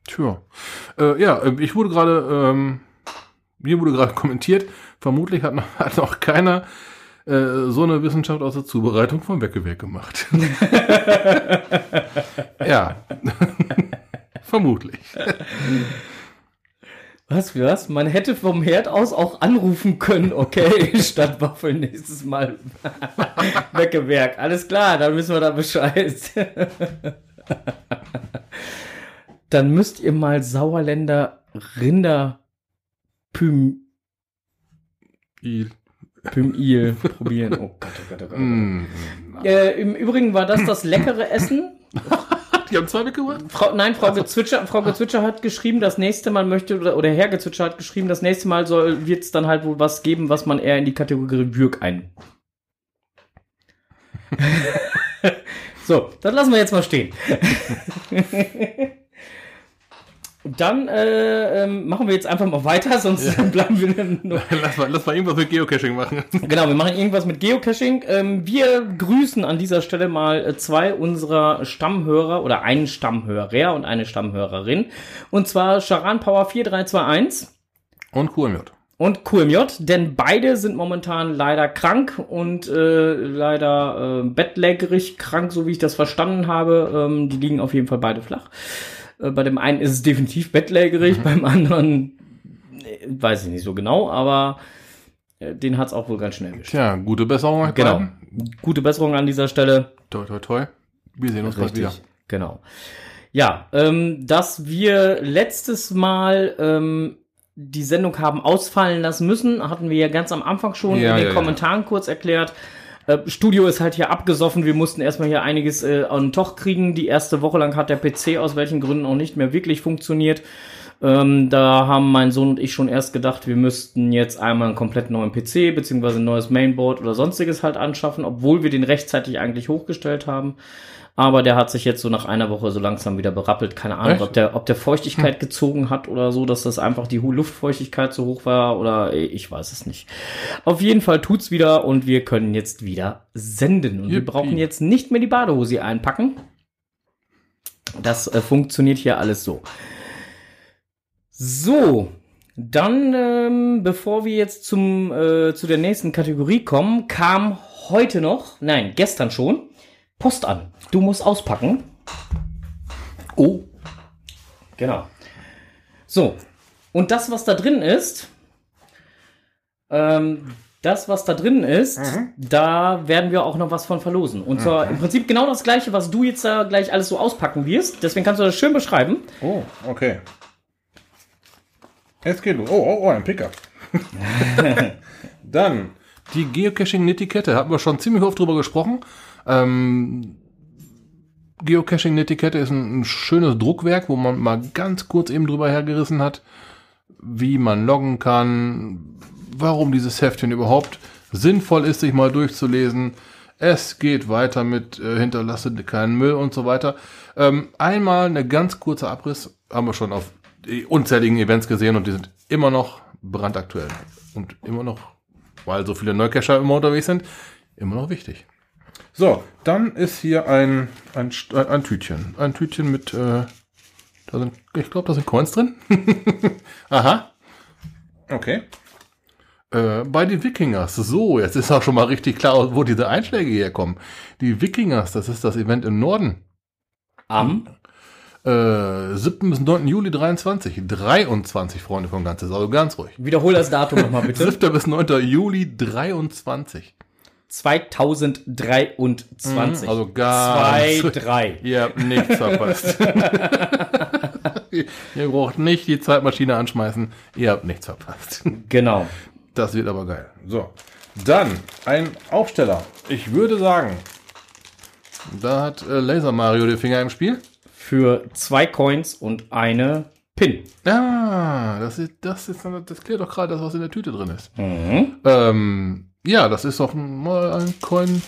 B: Tja. Äh, ja, äh, ich wurde gerade, ähm, hier wurde gerade *laughs* kommentiert, vermutlich hat noch, hat noch keiner äh, so eine Wissenschaft aus der Zubereitung von Weckewerk gemacht. *laughs* ja. *laughs* vermutlich.
A: Was, wie was? Man hätte vom Herd aus auch anrufen können, okay, *laughs* statt Waffeln nächstes Mal. Weckewerk, alles klar, dann wissen wir da Bescheid. dann müsst ihr mal Sauerländer Rinder Püm,
B: Il.
A: Pümil probieren. Oh Gott, oh Gott, oh Gott.
B: Mm.
A: Äh, Im Übrigen war das das leckere Essen.
B: Die haben zwei mitgebracht?
A: Frau, nein, Frau Gezwitscher, Frau Gezwitscher hat geschrieben, das nächste Mal möchte, oder, oder Herr Gezwitscher hat geschrieben, das nächste Mal soll, wird es dann halt wohl was geben, was man eher in die Kategorie Würg ein. *laughs* so, das lassen wir jetzt mal stehen. *laughs* Dann äh, ähm, machen wir jetzt einfach mal weiter, *laughs* sonst bleiben wir nur. *laughs*
B: lass, mal, lass mal irgendwas mit Geocaching machen. *laughs*
A: Genau, wir machen irgendwas mit Geocaching. Ähm, wir grüßen an dieser Stelle mal äh, zwei unserer Stammhörer oder einen Stammhörer und eine Stammhörerin. Und zwar Charan Power 4321
B: Und QMJ.
A: und QMJ, denn beide sind momentan leider krank und äh, leider äh, bettlägerig krank, so wie ich das verstanden habe. Ähm, die liegen auf jeden Fall beide flach. Äh, bei dem einen ist es definitiv bettlägerig, beim anderen äh, weiß ich nicht so genau, aber äh, den hat's auch wohl ganz schnell erwischt.
B: Tja, gute Besserung
A: Genau.
B: beiden.
A: Gute Besserung an dieser Stelle.
B: Toi, toi, toi. Wir sehen uns bald wieder.
A: Genau. Ja, ähm, dass wir letztes Mal ähm, die Sendung haben ausfallen lassen müssen, hatten wir ja ganz am Anfang schon
B: Ja,
A: in den
B: ja, ja.
A: Kommentaren kurz erklärt. Äh, Studio ist halt hier abgesoffen. Wir mussten erstmal hier einiges äh, an Toch kriegen. Die erste Woche lang hat der PC aus welchen Gründen auch nicht mehr wirklich funktioniert. Ähm, da haben mein Sohn und ich schon erst gedacht, wir müssten jetzt einmal einen komplett neuen PC beziehungsweise ein neues Mainboard oder sonstiges halt anschaffen, obwohl wir den rechtzeitig eigentlich hochgestellt haben. Aber der hat sich jetzt so nach einer Woche so langsam wieder berappelt. Keine Ahnung,
B: Echt?
A: ob der, ob der Feuchtigkeit gezogen hat oder so, dass das einfach die Luftfeuchtigkeit so hoch war oder ich weiß es nicht. Auf jeden Fall tut's wieder und wir können jetzt wieder senden. Und wir
B: Yippie.
A: brauchen jetzt nicht mehr die Badehose einpacken. Das äh, funktioniert hier alles so. So, dann, ähm, bevor wir jetzt zum, äh, zu der nächsten Kategorie kommen, kam heute noch, nein, gestern schon, Post an. Du musst auspacken.
B: Oh.
A: Genau. So, und das, was da drin ist, ähm, das, was da drin ist, da werden wir auch noch was von verlosen. Und zwar im Prinzip genau das gleiche, was du jetzt da gleich alles so auspacken wirst. Deswegen kannst du das schön beschreiben.
B: Oh, okay. Es geht los. Oh, oh, oh, ein Pickup. *laughs* Dann die Geocaching-Netiquette. Hatten wir schon ziemlich oft drüber gesprochen. Ähm, Geocaching-Netiquette ist ein, ein schönes Druckwerk, wo man mal ganz kurz eben drüber hergerissen hat, wie man loggen kann, warum dieses Heftchen überhaupt sinnvoll ist, sich mal durchzulesen. Es geht weiter mit äh, hinterlasse keinen Müll und so weiter. Ähm, einmal eine ganz kurze Abriss haben wir schon auf unzähligen Events gesehen und die sind immer noch brandaktuell und immer noch, weil so viele Neucacher immer unterwegs sind, immer noch wichtig. So, dann ist hier ein, ein, ein, Tütchen. Ein Tütchen mit, äh, da sind, ich glaube, da sind Coins drin. *laughs* Aha. Okay. Äh, bei den Wikingers. So, jetzt ist auch schon mal richtig klar, wo diese Einschläge herkommen. Die Wikingers, das ist das Event im Norden.
A: Am
B: Äh, 7. bis 9. Juli 23. 23, Freunde vom Ganzes. Also ganz ruhig.
A: Wiederhol das Datum nochmal bitte.
B: 7. bis 9. Juli 23.
A: 2023.
B: Also ganz.
A: 2, 3. *laughs*
B: Ihr habt nichts verpasst. *laughs* Ihr braucht nicht die Zeitmaschine anschmeißen. Ihr habt nichts verpasst.
A: Genau.
B: Das wird aber geil. So. Dann ein Aufsteller. Ich würde sagen, da hat äh, Laser Mario den Finger im Spiel.
A: Für zwei Coins und eine Pin.
B: Ah, das ist, das ist, das klärt doch gerade das, was in der Tüte drin ist.
A: Mhm.
B: Ähm, ja, das ist doch mal ein Coin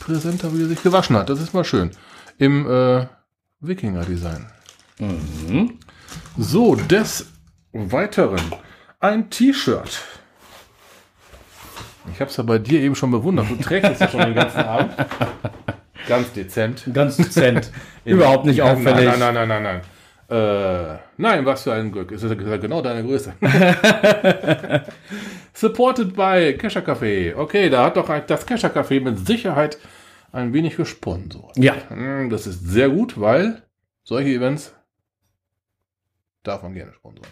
B: Präsenter, wie er sich gewaschen hat. Das ist mal schön. Im äh, Wikinger-Design.
A: Mhm.
B: So, des Weiteren ein T-Shirt. Ich habe es ja bei dir eben schon bewundert. Du trägst es ja schon den ganzen Abend. *laughs* Ganz dezent.
A: Ganz dezent. *laughs* Überhaupt nicht auffällig.
B: Nein, nein, nein, nein, nein. Äh, nein, was für ein Glück. Es ist ja genau deine Größe. *laughs* Supported by Kescher Café. Okay, da hat doch das Kescher Café mit Sicherheit ein wenig gesponsert.
A: Ja,
B: Hm, Das ist sehr gut, weil solche Events man gerne sponsern.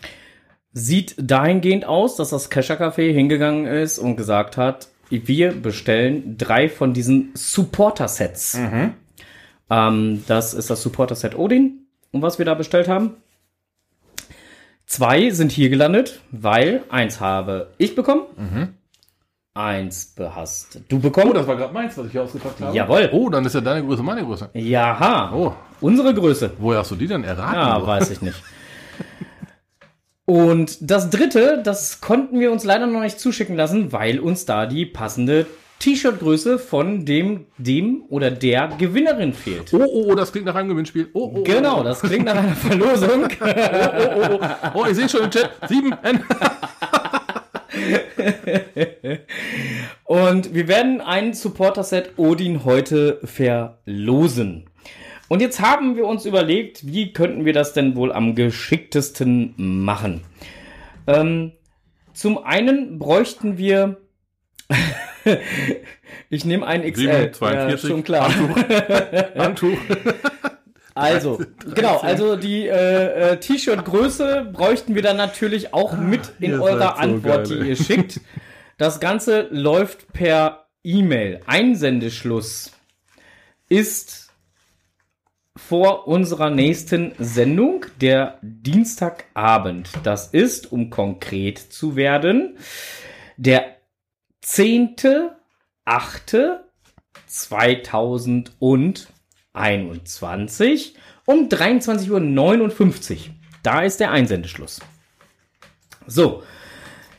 A: sieht dahingehend aus, dass das Kescher Café hingegangen ist und gesagt hat, wir bestellen drei von diesen Supporter-Sets.
B: Mhm.
A: Ähm, das ist das Supporter-Set Odin. Und was wir da bestellt haben? Zwei sind hier gelandet, weil eins habe ich bekommen. Eins hast du
B: Oh,
A: bekommen.
B: das war gerade meins, was ich hier ausgepackt habe.
A: Jawohl.
B: Oh, dann ist ja deine Größe meine Größe.
A: Jaha.
B: Oh,
A: Unsere Größe.
B: woher hast du die denn erraten?
A: Ja, weiß ich nicht. Und das dritte, das konnten wir uns leider noch nicht zuschicken lassen, weil uns da die passende T-Shirt-Größe von dem, dem oder der Gewinnerin fehlt.
B: Oh, oh, oh, das klingt nach einem Gewinnspiel. Oh, oh,
A: Genau, das klingt nach einer Verlosung. *laughs*
B: Oh, oh, oh, oh, oh, ich sehe schon im Chat. Sieben. *laughs*
A: Und wir werden ein Supporter-Set Odin heute verlosen. Und jetzt haben wir uns überlegt, wie könnten wir das denn wohl am geschicktesten machen? Ähm, zum einen bräuchten wir. *laughs* ich nehme einen XL.
B: 7, 42.
A: Ja, schon klar.
B: Handtuch. *laughs* *laughs*
A: Also, genau, also die äh, äh, T-Shirt-Größe bräuchten wir dann natürlich auch mit in
B: ihr
A: eurer
B: so
A: Antwort,
B: geil,
A: die ihr schickt. Das Ganze läuft per E-Mail. Einsendeschluss ist vor unserer nächsten Sendung, der Dienstagabend. Das ist, um konkret zu werden, der 10.8.2021 um 23.59 Uhr. Da ist der Einsendeschluss. So,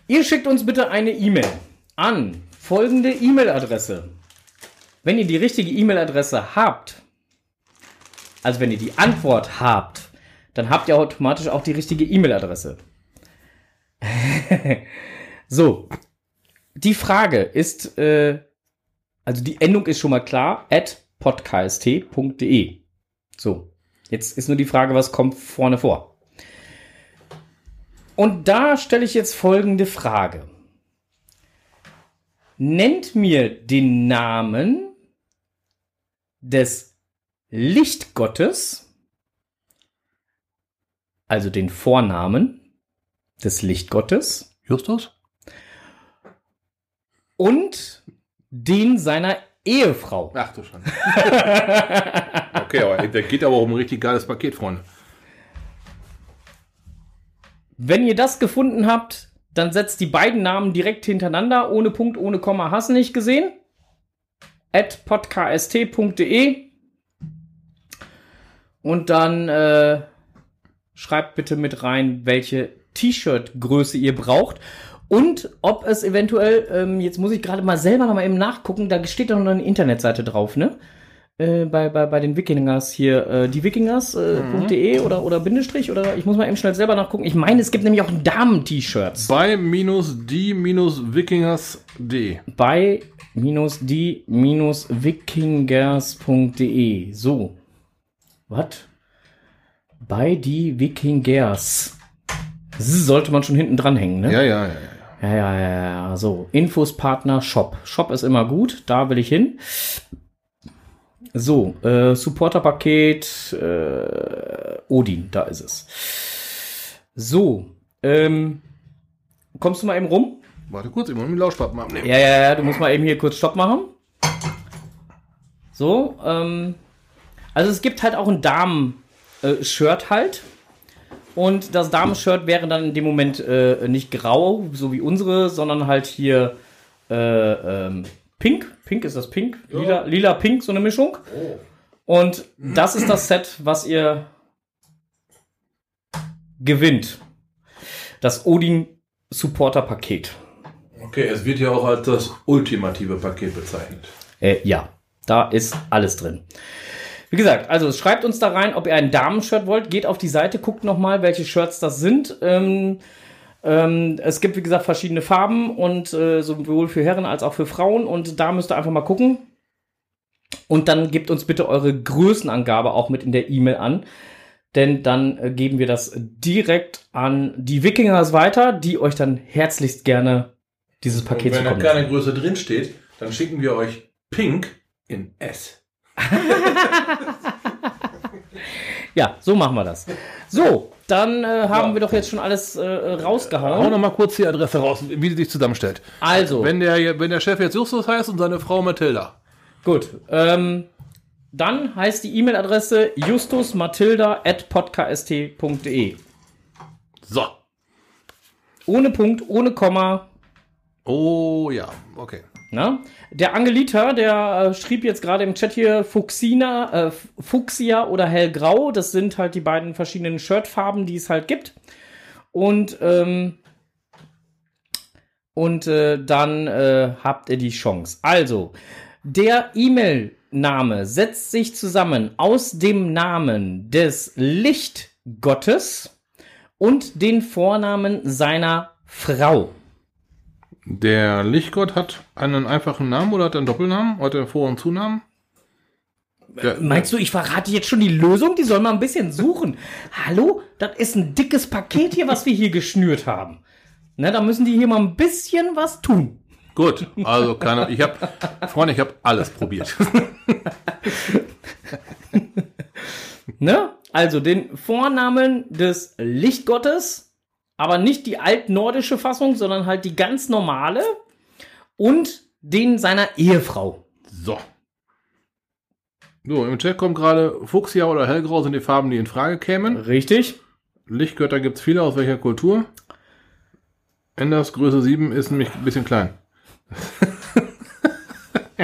A: ihr schickt uns bitte eine E-Mail an folgende E-Mail-Adresse. Wenn ihr die richtige E-Mail-Adresse habt, also wenn ihr die Antwort habt, dann habt ihr automatisch auch die richtige E-Mail-Adresse. *laughs* so, die Frage ist, äh, also die Endung ist schon mal klar, at podcast.de. So, jetzt ist nur die Frage, was kommt vorne vor. Und da stelle ich jetzt folgende Frage. Nennt mir den Namen des Lichtgottes, also den Vornamen des Lichtgottes
B: Justus?
A: Und den seiner Ehefrau.
B: Ach du Schande. *laughs* okay, aber der geht aber um ein richtig geiles Paket, Freunde.
A: Wenn ihr das gefunden habt, dann setzt die beiden Namen direkt hintereinander, ohne Punkt, ohne Komma, hast nicht gesehen. At podcast.de und dann äh, schreibt bitte mit rein, welche T-Shirt-Größe ihr braucht und ob es eventuell, ähm, jetzt muss ich gerade mal selber noch mal eben nachgucken, da steht doch noch eine Internetseite drauf, ne? Äh, bei, bei, bei den Wikingers hier, äh, die Wikingers.de äh,
B: Mhm.
A: oder, oder Bindestrich oder ich muss mal eben schnell selber nachgucken. Ich meine, es gibt nämlich auch Damen-T-Shirts.
B: Bei minus die minus Wikingers.de.
A: bei die-wikingers.de. So. Was? Bei die Wikingers. Das sollte man schon hinten dranhängen, ne?
B: Ja, ja, ja, ja.
A: Ja, ja. So. Infos Partner Shop. Shop ist immer gut. Da will ich hin. So. Äh, Supporter-Paket äh, Odin. Da ist es. So. Ähm, kommst du mal eben rum?
B: Warte kurz, ich muss den Lauschpappen abnehmen.
A: Ja, ja, ja, du musst mal eben hier kurz Stopp machen. So, ähm, also es gibt halt auch ein Damen-Shirt halt. Und das Damen-Shirt wäre dann in dem Moment äh, nicht grau, so wie unsere, sondern halt hier äh, ähm, pink. Pink ist das pink? Lila, lila pink, so eine Mischung. Und das ist das Set, was ihr gewinnt. Das Odin Supporter Paket.
B: Okay, es wird ja auch als das ultimative Paket bezeichnet.
A: Äh, ja, da ist alles drin. Wie gesagt, also schreibt uns da rein, ob ihr ein Damenshirt wollt. Geht auf die Seite, guckt nochmal, welche Shirts das sind. Ähm, ähm, es gibt, wie gesagt, verschiedene Farben und äh, sowohl für Herren als auch für Frauen. Und da müsst ihr einfach mal gucken. Und dann gebt uns bitte eure Größenangabe auch mit in der E-Mail an. Denn dann äh, geben wir das direkt an die Wikingers weiter, die euch dann herzlichst gerne dieses Paket
B: Und wenn da keine Größe drin steht, dann schicken wir euch Pink in S.
A: Ja, so machen wir das. So, dann äh, haben
B: Ja.
A: wir doch jetzt schon alles äh,
B: Hau
A: rausgehauen.
B: noch mal kurz die Adresse raus, wie die sich zusammenstellt.
A: Also,
B: Wenn der, wenn der Chef jetzt Justus heißt und seine Frau Mathilda.
A: gut. Ähm, dann heißt die E-Mail-Adresse justusmatilda.podcast.de.
B: So.
A: Ohne Punkt, ohne Komma.
B: Oh ja, okay.
A: Na? Der Angelita, der äh, schrieb jetzt gerade im Chat hier Fuchsina, äh, Fuchsia oder Hellgrau. Das sind halt die beiden verschiedenen Shirtfarben, die es halt gibt. Und ähm, und äh, dann äh, habt ihr die Chance. Also, der E-Mail-Name setzt sich zusammen aus dem Namen des Lichtgottes und den Vornamen seiner Frau.
B: Der Lichtgott hat einen einfachen Namen oder hat er einen Doppelnamen? Hat er Vor- und Zunamen? Der,
A: Meinst du, ich verrate jetzt schon die Lösung? Die sollen mal ein bisschen suchen. Hallo? Das ist ein dickes Paket hier, was wir hier geschnürt haben. Ne, da müssen die hier mal ein bisschen was tun.
B: Gut, also keine, ich habe, Freunde, ich habe alles probiert. *laughs*
A: Ne? Also den Vornamen des Lichtgottes, aber nicht die altnordische Fassung, sondern halt die ganz normale und den seiner Ehefrau.
B: So. So, im Chat kommt gerade Fuchsia oder Hellgrau sind die Farben, die in Frage kämen.
A: Richtig?
B: Lichtgötter gibt es viele, aus welcher Kultur? Enders Größe 7 ist nämlich ein bisschen klein. *laughs*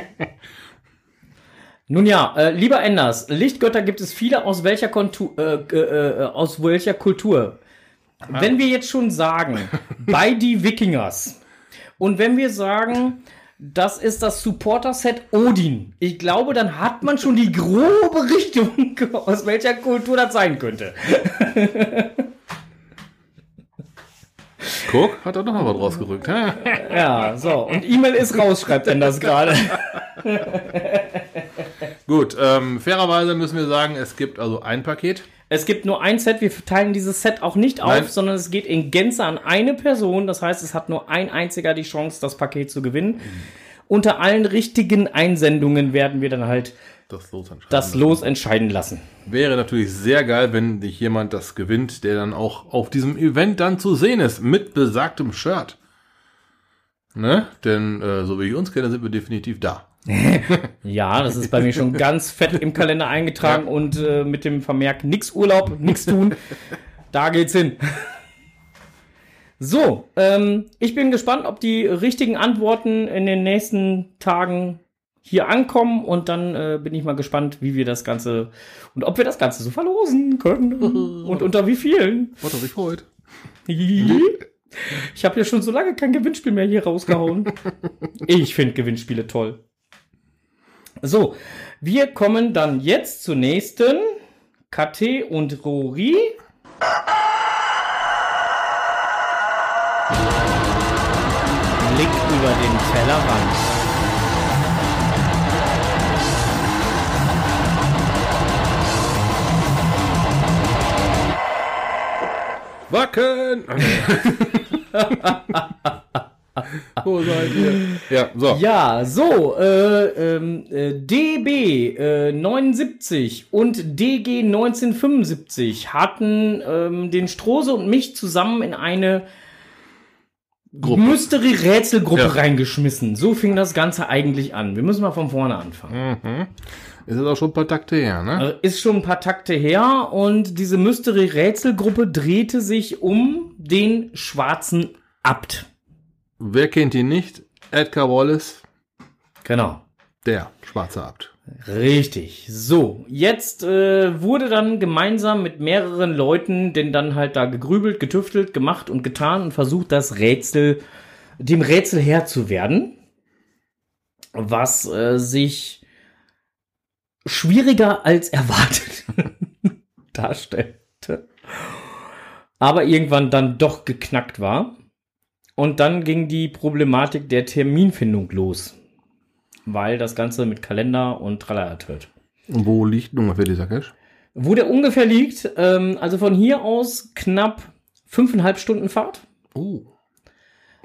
A: Nun ja, äh, lieber Enders, Lichtgötter gibt es viele aus welcher, Kontu äh, äh, äh, aus welcher Kultur? Wenn wir jetzt schon sagen, *laughs* bei die Wikingers und wenn wir sagen, das ist das Supporter-Set Odin, ich glaube, dann hat man schon die grobe *laughs* Richtung, aus welcher Kultur das sein könnte. *laughs*
B: Guck, hat er doch noch was rausgerückt.
A: Ja, so. Und E-Mail ist raus, schreibt Enders gerade.
B: Gut, ähm, fairerweise müssen wir sagen, es gibt also ein Paket.
A: Es gibt nur ein Set, wir verteilen dieses Set auch nicht auf,
B: Nein.
A: sondern es geht in Gänze an eine Person. Das heißt, es hat nur ein einziger die Chance, das Paket zu gewinnen. Unter allen richtigen Einsendungen werden wir dann halt
B: Das Los entscheiden.
A: das Los entscheiden lassen.
B: Wäre natürlich sehr geil, wenn sich jemand das gewinnt, der dann auch auf diesem Event dann zu sehen ist, mit besagtem Shirt. Ne? Denn äh, so wie ich uns kenne, sind wir definitiv da. *laughs*
A: Ja, das ist bei mir schon ganz fett im Kalender eingetragen und äh, mit dem Vermerk nix Urlaub, nix tun. Da geht's hin. So, ähm, ich bin gespannt, ob die richtigen Antworten in den nächsten Tagen hier ankommen und dann äh, bin ich mal gespannt, wie wir das Ganze und ob wir das Ganze so verlosen können *laughs* und unter wie vielen.
B: Was hat sich freut.
A: Ich habe ja schon so lange kein Gewinnspiel mehr hier rausgehauen. *laughs* Ich finde Gewinnspiele toll. So, wir kommen dann jetzt zur nächsten. KT und Rory. Blick über den Tellerrand.
B: Wacken! *laughs* *laughs* *laughs* Wo seid ihr? Ja, so.
A: Ja, so, äh, ähm, äh, DB äh, 79 und DG 1975 hatten ähm, den Strose und mich zusammen in eine
B: Gruppe.
A: Mystery-Rätselgruppe
B: Ja.
A: reingeschmissen. So fing das Ganze eigentlich an. Wir müssen mal von vorne anfangen.
B: Mhm. Ist auch schon ein paar Takte her, ne?
A: Äh, Ist schon ein paar Takte her und diese Mystery-Rätselgruppe drehte sich um den schwarzen Abt.
B: Wer kennt ihn nicht? Edgar Wallace,
A: Genau.
B: der schwarze Abt.
A: Richtig. So, jetzt äh, wurde dann gemeinsam mit mehreren Leuten denn dann halt da gegrübelt, getüftelt, gemacht und getan und versucht, das Rätsel, dem Rätsel Herr zu werden, was äh, sich schwieriger als erwartet *laughs* darstellte, aber irgendwann dann doch geknackt war. Und dann ging die Problematik der Terminfindung los weil das Ganze mit Kalender und Tralala wird.
B: Und wo liegt nun ungefähr dieser Cache?
A: Wo der ungefähr liegt, ähm, also von hier aus knapp fünfeinhalb Stunden Fahrt.
B: Oh.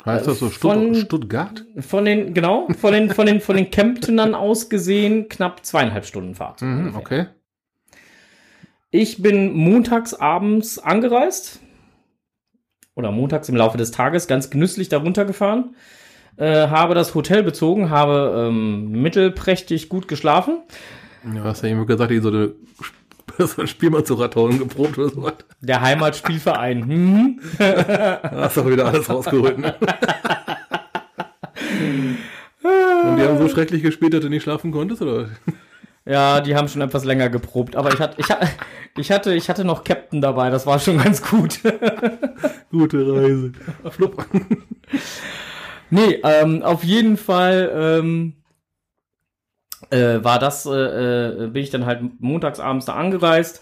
B: Heißt das so Stutt
A: von-
B: Stuttgart?
A: Von den, genau, von den, von den, von den Kemptenern aus gesehen knapp zweieinhalb Stunden Fahrt.
B: Mhm, okay.
A: Ich bin montags abends angereist. Oder montags im Laufe des Tages ganz genüsslich darunter gefahren. Äh, habe das Hotel bezogen, habe ähm, mittelprächtig gut geschlafen.
B: Du hast ja eben gesagt, ich so eine *laughs* so ein Spiel mal zu Radtaunen geprobt oder so.
A: Der Heimatspielverein. Hm? *laughs*
B: Hast aber wieder alles rausgeholt, ne? Und die haben so schrecklich gespielt, dass du nicht schlafen konntest, oder?
A: Ja, die haben schon etwas länger geprobt, aber ich hatte, ich, hatte- ich hatte, ich hatte noch Captain dabei, das war schon ganz gut. *laughs*
B: Gute Reise. Flupp. *laughs*
A: Nee, ähm, auf jeden Fall ähm, äh, war das, äh, äh, bin ich dann halt montagsabends da angereist,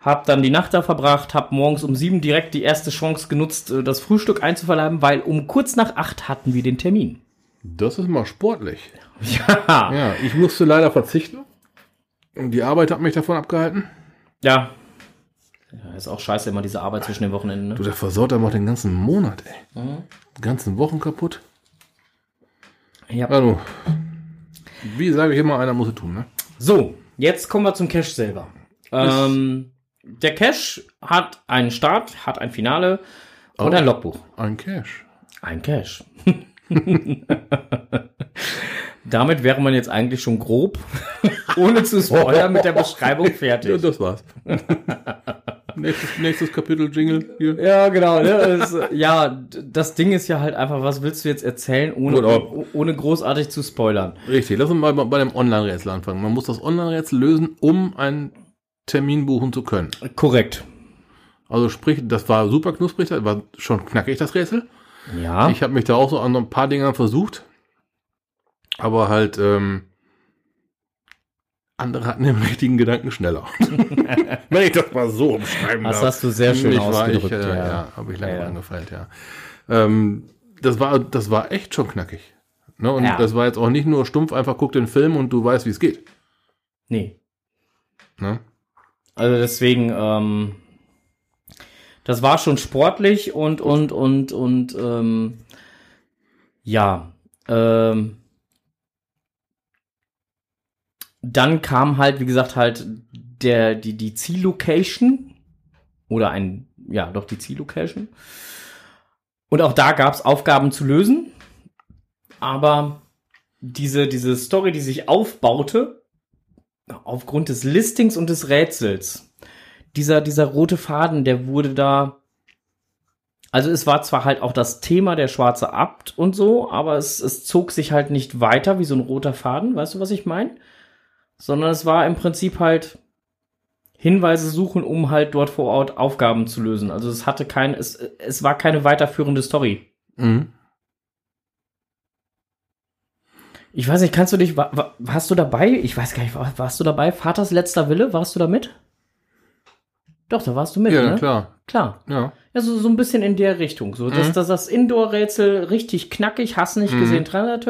A: hab dann die Nacht da verbracht, hab morgens um sieben direkt die erste Chance genutzt, äh, das Frühstück einzuverleiben, weil um kurz nach acht hatten wir den Termin.
B: Das ist mal sportlich. *laughs*
A: Ja.
B: Ja, ich musste leider verzichten. Die Arbeit hat mich davon abgehalten.
A: Ja. ja. Ist auch scheiße immer diese Arbeit zwischen den Wochenenden.
B: Du,
A: Ne?
B: der versaut aber auch den ganzen Monat, ey. Die ganzen Wochen kaputt.
A: Ja.
B: Du. Wie sage ich immer, einer muss es tun, ne?
A: So, jetzt kommen wir zum Cache selber. Ähm, der Cache hat einen Start, hat ein Finale und
B: Oh.
A: ein Logbuch.
B: Ein Cash.
A: Ein Cache. *laughs* *laughs* Damit wäre man jetzt eigentlich schon grob, *laughs* ohne zu spoilern, mit der Beschreibung
B: Ja,
A: fertig.
B: das war's. *laughs* nächstes, nächstes Kapitel Jingle hier.
A: Ja, genau. Ne? Es, ja, das Ding ist ja halt einfach, was willst du jetzt erzählen, ohne,
B: Gut,
A: oh- ohne großartig zu spoilern?
B: Richtig, lass uns mal bei, bei dem Online-Rätsel anfangen. Man muss das Online-Rätsel lösen, um einen Termin buchen zu können.
A: Korrekt.
B: Also sprich, das war super knusprig, das war schon knackig, das Rätsel.
A: Ja.
B: Ich habe mich da auch so an so ein paar Dingern versucht. Aber halt, ähm, andere hatten den richtigen Gedanken schneller. *laughs* Wenn ich das mal so umschreiben
A: Das
B: darf.
A: hast du sehr schön
B: Ich war, ich,
A: ausgedrückt.
B: äh,
A: ja.
B: ja, habe ich lange
A: Ja, ja.
B: dran gefeilt, ja. Ähm, das war, das war echt schon knackig. Ne? Und
A: Ja.
B: das war jetzt auch nicht nur stumpf, einfach guck den Film und du weißt, wie es geht.
A: Nee.
B: Ne?
A: Also deswegen, ähm, das war schon sportlich und, und, und, und, ähm, ja, ähm, dann kam halt, wie gesagt, halt der, die, die Ziellocation oder ein, ja, doch die Ziellocation. Und auch da gab es Aufgaben zu lösen, aber diese, diese Story, die sich aufbaute, aufgrund des Listings und des Rätsels, dieser, dieser rote Faden, der wurde da. Also es war zwar halt auch das Thema der schwarze Abt und so, aber es, es zog sich halt nicht weiter wie so ein roter Faden, weißt du, was ich meine? Sondern es war im Prinzip halt Hinweise suchen, um halt dort vor Ort Aufgaben zu lösen. Also es hatte kein, es, es war keine weiterführende Story.
B: Mhm.
A: Ich weiß nicht, kannst du dich, wa- wa- warst du dabei? Ich weiß gar nicht, war- warst du dabei? Vaters letzter Wille, warst du da mit? Doch, da warst du mit,
B: Ja,
A: ne?
B: klar.
A: Klar.
B: Ja.
A: Ja, so, so ein bisschen in der Richtung. So, dass,
B: Mhm.
A: dass das Indoor-Rätsel richtig knackig, hast nicht
B: Mhm.
A: gesehen, Trailer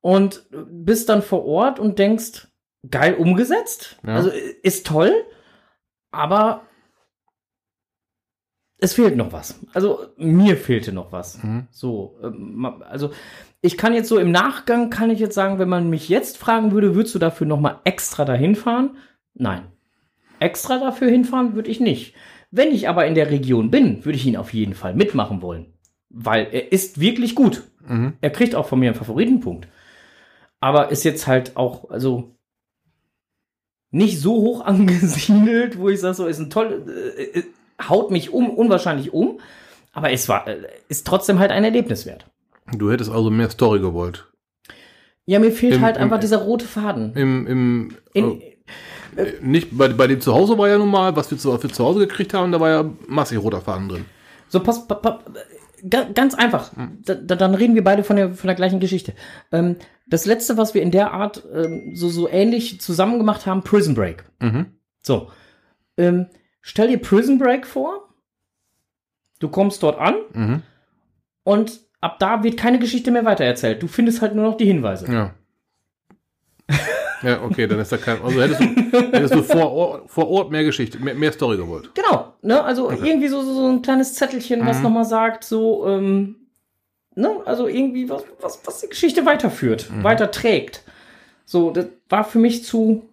A: Und bist dann vor Ort und denkst, geil umgesetzt.
B: Ja.
A: Also ist toll, aber es fehlt noch was. Also mir fehlte noch was.
B: Mhm.
A: So, ähm, also ich kann jetzt so im Nachgang kann ich jetzt sagen, wenn man mich jetzt fragen würde, würdest du dafür noch mal extra dahin fahren? Nein. Extra dafür hinfahren würde ich nicht. Wenn ich aber in der Region bin, würde ich ihn auf jeden Fall mitmachen wollen, weil er ist wirklich gut.
B: Mhm.
A: Er kriegt auch von mir einen Favoritenpunkt. Aber ist jetzt halt auch, also nicht so hoch *laughs* angesiedelt, wo ich sage, so ist ein toll, äh, äh, haut mich um, unwahrscheinlich um. Aber es war, äh, ist trotzdem halt ein Erlebnis wert.
B: Du hättest also mehr Story gewollt.
A: Ja, mir fehlt
B: Im-
A: halt
B: im-
A: einfach dieser rote Faden.
B: Im, im,
A: In,
B: äh, nicht bei, bei dem Zuhause war ja nun mal, was wir zu, was wir zu Hause gekriegt haben, da war ja massig roter Faden drin.
A: So, pass, pa, pa, ganz einfach. Da, da, dann reden wir beide von der, von der gleichen Geschichte. Ähm, das letzte, was wir in der Art ähm, so, so ähnlich zusammen gemacht haben, Prison Break.
B: Mhm.
A: So. Ähm, stell dir Prison Break vor. Du kommst dort an
B: Mhm.
A: und ab da wird keine Geschichte mehr weitererzählt. Du findest halt nur noch die Hinweise.
B: Ja. *laughs* ja, okay, dann ist da kein. Also hättest du, hättest du vor, Ort, vor Ort mehr Geschichte, mehr, mehr Story gewollt.
A: Genau, ne? Also irgendwie so, so, so ein kleines Zettelchen, was
B: Mhm.
A: nochmal sagt, so, ähm, ne? Also irgendwie was, was, was die Geschichte weiterführt,
B: Mhm.
A: weiterträgt. So, das war für mich zu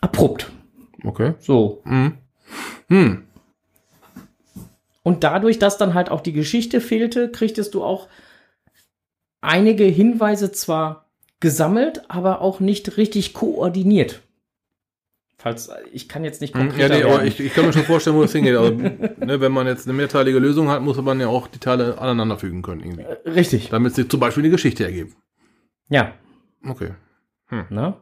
A: abrupt.
B: Okay.
A: So.
B: Mhm. Hm.
A: Und dadurch, dass dann halt auch die Geschichte fehlte, kriegtest du auch einige Hinweise zwar gesammelt, aber auch nicht richtig koordiniert. Falls, ich kann jetzt nicht.
B: Ja,
A: konkreter
B: nee, aber ich, ich kann mir schon vorstellen, wo das hingeht. Also, *laughs* ne, wenn man jetzt eine mehrteilige Lösung hat, muss man ja auch die Teile aneinander fügen können, irgendwie.
A: Äh, Richtig.
B: Damit sie zum Beispiel eine Geschichte ergeben.
A: Ja.
B: Okay.
A: Ne?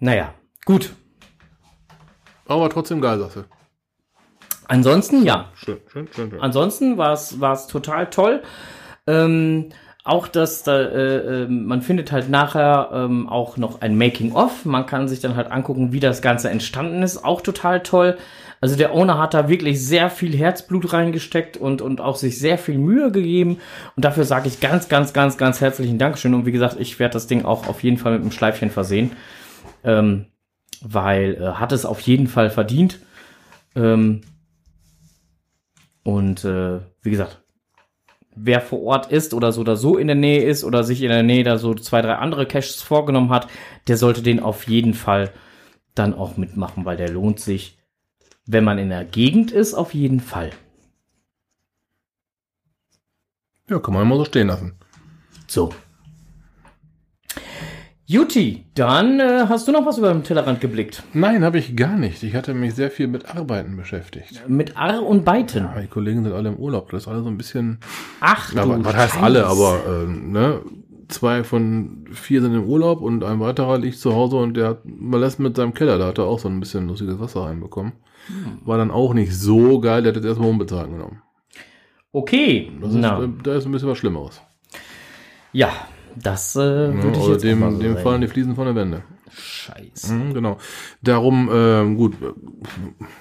A: Naja, gut.
B: Aber trotzdem geil, sagst du.
A: Ansonsten, ja.
B: Schön, schön, schön, schön.
A: Ansonsten war es total toll. Ähm, auch dass da, äh, äh, man findet halt nachher ähm, auch noch ein Making-of. Man kann sich dann halt angucken, wie das Ganze entstanden ist. Auch total toll. Also der Owner hat da wirklich sehr viel Herzblut reingesteckt und, und auch sich sehr viel Mühe gegeben. Und dafür sage ich ganz, ganz, ganz, ganz herzlichen Dankeschön. Und wie gesagt, ich werde das Ding auch auf jeden Fall mit einem Schleifchen versehen. Ähm, weil äh, hat es auf jeden Fall verdient. Ähm, und äh, wie gesagt, wer vor Ort ist oder so oder so in der Nähe ist oder sich in der Nähe da so zwei, drei andere Caches vorgenommen hat, der sollte den auf jeden Fall dann auch mitmachen, weil der lohnt sich, wenn man in der Gegend ist, auf jeden Fall.
B: Ja, kann man immer so stehen lassen.
A: So. Juti, dann äh, hast du noch was über den Tellerrand geblickt.
B: Nein, habe ich gar nicht. Ich hatte mich sehr viel mit Arbeiten beschäftigt.
A: Mit Ar und Beiten.
B: Ja, die Kollegen sind alle im Urlaub. Das ist alles so ein bisschen.
A: Ach
B: Ja,
A: du
B: was heißt alle, aber ähm, ne? zwei von vier sind im Urlaub und ein weiterer liegt zu Hause und der hat mal lässt mit seinem Keller, da hat er auch so ein bisschen lustiges Wasser reinbekommen. War dann auch nicht so geil, der hat jetzt erstmal unbezahlt genommen.
A: Okay,
B: Das ist,
A: na,
B: äh, da ist ein bisschen was Schlimmeres.
A: ja, das äh,
B: Ja,
A: würde ich
B: oder
A: jetzt auch mal
B: dem,
A: so
B: dem fallen die Fliesen von der Wände.
A: Scheiße.
B: Mhm, genau. Darum, ähm, gut, äh,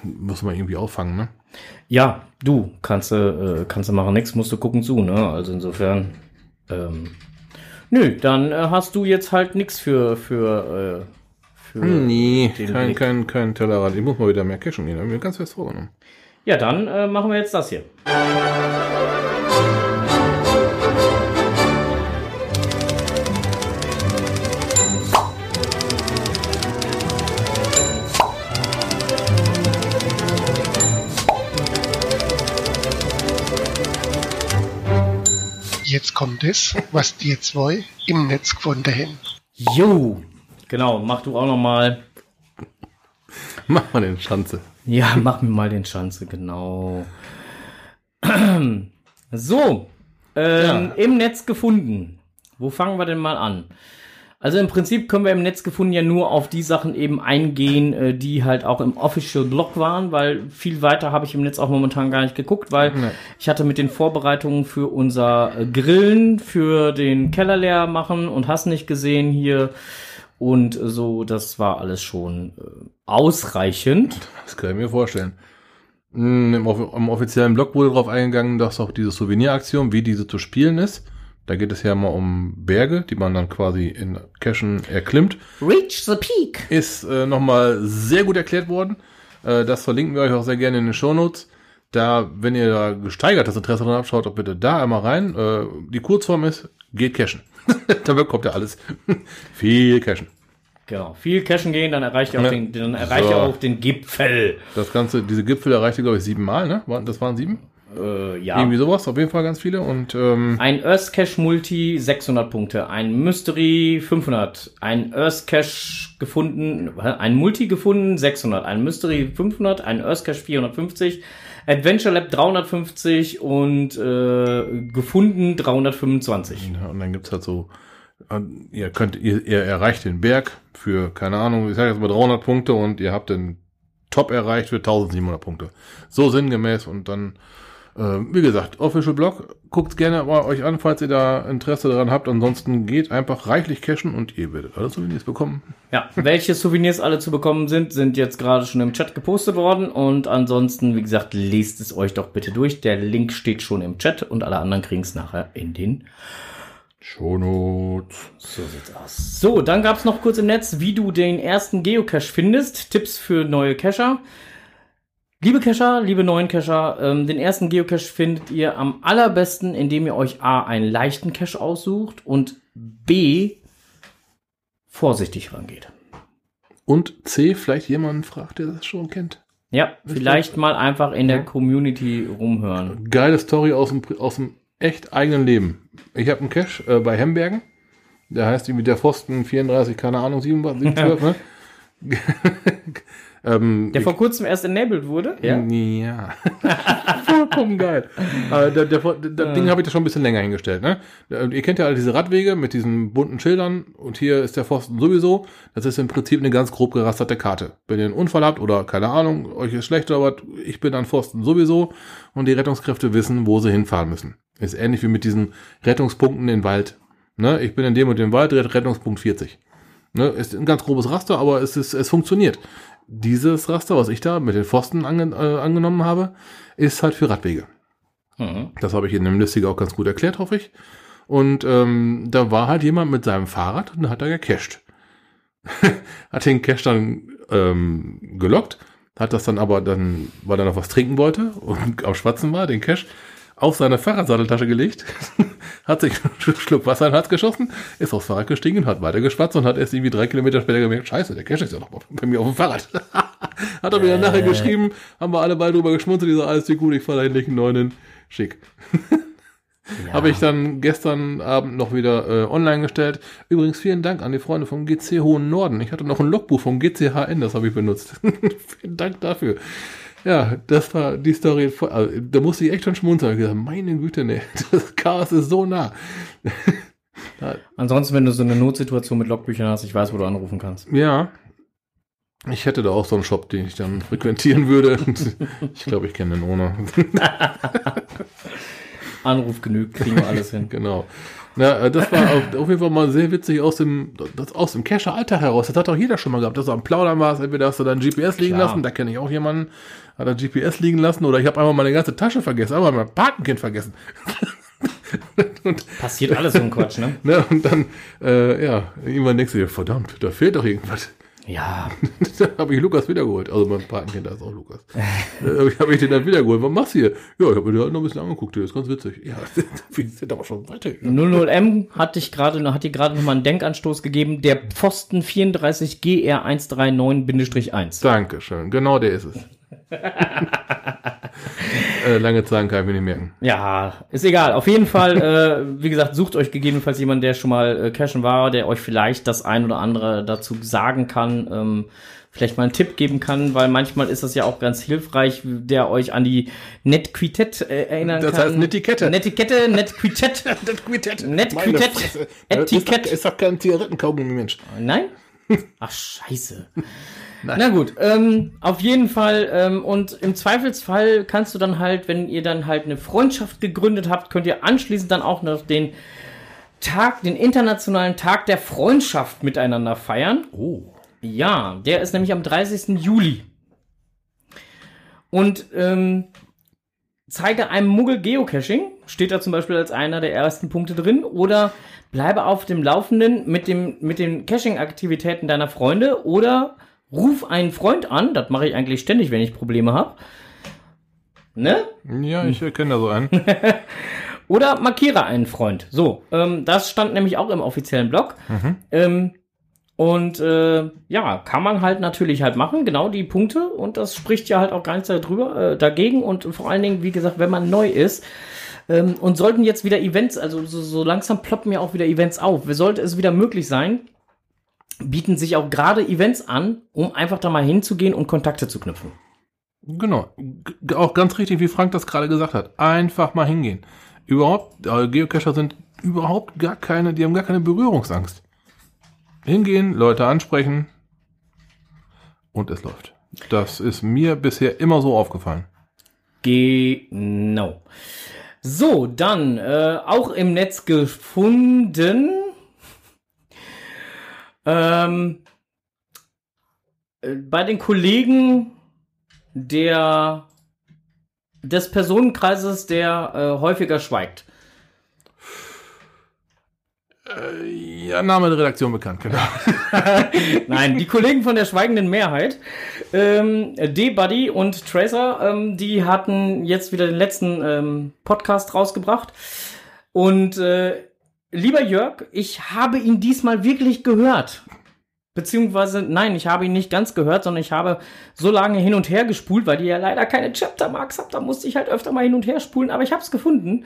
B: muss man irgendwie auffangen, ne?
A: Ja, du kannst äh, kannst du machen, nix musst du gucken zu, ne? Also insofern. Ähm, nö, dann äh, hast du jetzt halt nix für für äh, für.
B: Nee, kein, kein, kein Tellerrand. Ich muss mal wieder mehr cashen gehen. Da haben wir ganz fest vorgenommen.
A: Ja, dann äh, machen wir jetzt das hier.
C: Kommt es, was die zwei im Netz gefunden haben.
A: Jo, genau. Mach du auch noch mal.
B: Mach mal den Schanze.
A: Ja, mach mir mal den Schanze, genau. *clears throat* So, ähm, im Netz gefunden. Wo fangen wir denn mal an? Also im Prinzip können wir im Netz gefunden ja nur auf die Sachen eben eingehen, äh, die halt auch im Official Blog waren, weil viel weiter habe ich im Netz auch momentan gar nicht geguckt, weil
B: Nee.
A: ich hatte mit den Vorbereitungen für unser äh, Grillen, für den Keller leer machen und hast nicht gesehen hier und so, das war alles schon äh, ausreichend.
B: Das kann ich mir vorstellen. Mm, Im, im offiziellen Blog wurde darauf eingegangen, dass auch diese Souveniraktion, wie diese zu spielen ist. Da geht es ja mal um Berge, die man dann quasi in Cashen erklimmt.
A: Reach the peak.
B: Ist äh, nochmal sehr gut erklärt worden. Äh, das verlinken wir euch auch sehr gerne in den Shownotes. Da, wenn ihr da gesteigertes Interesse dran habt, schaut doch bitte da einmal rein. Äh, die Kurzform ist, geht cashen. *laughs* da bekommt ihr alles. *laughs* Viel cashen.
A: Genau, viel cashen gehen, dann erreicht ihr auch,
B: Ja.
A: den, dann erreicht
B: So.
A: ihr auch den Gipfel.
B: Das Ganze, diese Gipfel erreichte, glaube ich, siebenmal, ne? Waren- Das waren sieben?
A: Äh, ja.
B: Irgendwie sowas, auf jeden Fall ganz viele. Und ähm,
A: Ein Earth Cache Multi 600 Punkte, ein Mystery 500, ein Earth Cache gefunden, ein Multi gefunden 600, ein Mystery 500, ein Earth Cache 450, Adventure Lab 350 und äh, gefunden 325.
B: Ja, und dann gibt's halt so, äh, ihr könnt, ihr, ihr erreicht den Berg für, keine Ahnung, ich sage jetzt mal 300 Punkte und ihr habt den Top erreicht für 1700 Punkte. So sinngemäß und dann, wie gesagt, Official Blog, guckt gerne mal euch an, falls ihr da Interesse daran habt. Ansonsten geht einfach reichlich cashen und ihr werdet alles Souvenirs bekommen.
A: Ja, welche Souvenirs alle zu bekommen sind, sind jetzt gerade schon im Chat gepostet worden. Und ansonsten, wie gesagt, lest es euch doch bitte durch. Der Link steht schon im Chat und alle anderen kriegen es nachher in den.
B: Shownotes.
A: So sieht's aus. So, dann gab's noch kurz im Netz, wie du den ersten Geocache findest. Tipps für neue Cacher. Liebe Cacher, liebe neuen Cacher, ähm, den ersten Geocache findet ihr am allerbesten, indem ihr euch A, einen leichten Cache aussucht und B, vorsichtig rangeht.
B: Und C, vielleicht jemanden fragt, der das schon kennt.
A: Ja, vielleicht mal einfach in der Community rumhören.
B: Geile Story aus dem, aus dem echt eigenen Leben. Ich habe einen Cache äh, bei Hembergen. Der heißt irgendwie der Pfosten 34, keine Ahnung, 7, 7 12, ne? *laughs* *laughs* ähm,
A: Der vor kurzem erst enabled wurde. Ja.
B: Ja. *laughs* Vollkommen geil. Aber der, der, das Ding habe ich da schon ein bisschen länger hingestellt. Ne? Und Ihr kennt ja alle diese Radwege mit diesen bunten Schildern und hier ist der Pfosten sowieso. Das ist im Prinzip eine ganz grob gerasterte Karte. Wenn ihr einen Unfall habt oder keine Ahnung, euch ist schlecht oder was, ich bin an Pfosten sowieso und die Rettungskräfte wissen, wo sie hinfahren müssen. Ist ähnlich wie mit diesen Rettungspunkten in Wald. Ne? Ich bin in dem und dem Wald, Rettungspunkt 40. Ne? Ist ein ganz grobes Raster, aber es, ist, es funktioniert dieses Raster, was ich da mit den Pfosten ange, äh, angenommen habe, ist halt für Radwege.
A: Mhm.
B: Das habe ich in dem Listing auch ganz gut erklärt, hoffe ich. Und ähm, da war halt jemand mit seinem Fahrrad und hat er gecached. *laughs* hat den Cache dann ähm, gelockt, hat das dann aber dann, weil er noch was trinken wollte und am Schwatzen war, den Cache auf seine Fahrradsatteltasche gelegt, *laughs* hat sich *laughs* einen Schluck Wasser in den Hals geschossen, ist aufs Fahrrad gestiegen, hat weiter geschwatzt und hat erst irgendwie drei Kilometer später gemerkt, scheiße, der Cash ist ja noch bei mir auf dem Fahrrad. *laughs* hat er mir dann nachher geschrieben, haben wir alle beide drüber geschmunzelt, die so, alles wie gut, ich fahre einen neuen Schick.
A: Ja.
B: Habe ich dann gestern Abend noch wieder äh, online gestellt. Übrigens vielen Dank an die Freunde vom GC Hohen Norden. Ich hatte noch ein Logbuch vom GCHN, das habe ich benutzt. vielen Dank dafür. Ja, das war die Story. Also, da musste ich echt schon schmunzeln. Ich gesagt, meine Güte, nee, *laughs* das Chaos ist so nah. *laughs*
A: Ansonsten, wenn du so eine Notsituation mit Logbüchern hast, ich weiß, wo du anrufen kannst.
B: Ja. Ich hätte da auch so einen Shop, den ich dann frequentieren würde. *laughs* Ich glaube, ich kenne den ohne.
A: Anruf genügt, kriegen wir alles hin.
B: Genau. Na, äh, das war auf, auf jeden Fall mal sehr witzig aus dem, das, aus dem Cacher Alter heraus. Das hat auch jeder schon mal gehabt, dass du am Plaudern warst. Entweder hast du dann GPS liegen
A: Klar.
B: lassen, da kenne ich auch jemanden, hat er GPS liegen lassen, oder ich habe einmal meine ganze Tasche vergessen, einmal mein Patenkind vergessen. *laughs* und,
A: Passiert alles so ein Quatsch, ne? *laughs*
B: ne, und dann, äh, ja, irgendwann denkst du dir, verdammt, da fehlt doch irgendwas.
A: Ja, *laughs*
B: dann habe ich Lukas wiedergeholt. Also mein Patenkind, da ist auch Lukas. äh, habe ich den dann wiedergeholt. Was machst du hier? Ja, ich habe mir den halt noch ein bisschen angeguckt, der ist ganz witzig. Ja, *laughs* wir sind aber schon weiter.
A: 00M hat dich gerade, hat dir gerade nochmal einen Denkanstoß gegeben. Der Pfosten 34 GR139-1.
B: Dankeschön, genau der ist es. *laughs* äh, lange Zahlen kann ich mir nicht merken.
A: Ja, ist egal. Auf jeden Fall, äh, wie gesagt, sucht euch gegebenenfalls jemanden, der schon mal äh, cashen war, der euch vielleicht das ein oder andere dazu sagen kann, ähm, vielleicht mal einen Tipp geben kann, weil manchmal ist das ja auch ganz hilfreich, der euch an die Netquitette äh, erinnern
B: Das
A: kann.
B: heißt Netiquette.
A: Netiquette, Netquitette. *laughs*
B: Netiquette.
A: Netiquette.
B: Etikett.
A: Etikett.
B: Ist doch kein Zigarettenkaugummi, Mensch.
A: Nein? Ach, scheiße. Na gut, ähm, auf jeden Fall. Ähm, und im Zweifelsfall kannst du dann halt, wenn ihr dann halt eine Freundschaft gegründet habt, könnt ihr anschließend dann auch noch den Tag, den internationalen Tag der Freundschaft miteinander feiern.
B: Oh.
A: Ja, der ist nämlich am 30. Juli. Und ähm, zeige einem Muggel Geocaching, steht da zum Beispiel als einer der ersten Punkte drin, oder bleibe auf dem Laufenden mit, dem, mit den Caching-Aktivitäten deiner Freunde, oder ruf einen Freund an, das mache ich eigentlich ständig, wenn ich Probleme habe. Ne?
B: Ja, ich kenne da so einen. *laughs*
A: Oder markiere einen Freund. So, ähm, das stand nämlich auch im offiziellen Blog. Ähm, und äh, ja, kann man halt natürlich halt machen, genau die Punkte. Und das spricht ja halt auch gar nichts darüber, äh, dagegen. Und vor allen Dingen, wie gesagt, wenn man neu ist. Ähm, und sollten jetzt wieder Events, also so, so langsam ploppen ja auch wieder Events auf. Sollte es wieder möglich sein, bieten sich auch gerade Events an, um einfach da mal hinzugehen und Kontakte zu knüpfen.
B: Genau. G auch ganz richtig, wie Frank das gerade gesagt hat. Einfach mal hingehen. Überhaupt, äh, Geocacher sind überhaupt gar keine, die haben gar keine Berührungsangst. Hingehen, Leute ansprechen und es läuft. Das ist mir bisher immer so aufgefallen.
A: Genau. So, dann äh, auch im Netz gefunden. Ähm, äh, bei den Kollegen der des Personenkreises, der äh, häufiger schweigt.
B: Ja, Name der Redaktion bekannt, genau. *laughs*
A: Nein, die Kollegen von der schweigenden Mehrheit, ähm, D-Buddy und Tracer, ähm, die hatten jetzt wieder den letzten ähm, Podcast rausgebracht. Und äh, lieber Jörg, ich habe ihn diesmal wirklich gehört. Beziehungsweise, nein, ich habe ihn nicht ganz gehört, sondern ich habe so lange hin und her gespult, weil ihr ja leider keine Chaptermarks habt. Da musste ich halt öfter mal hin und her spulen, aber ich habe es gefunden.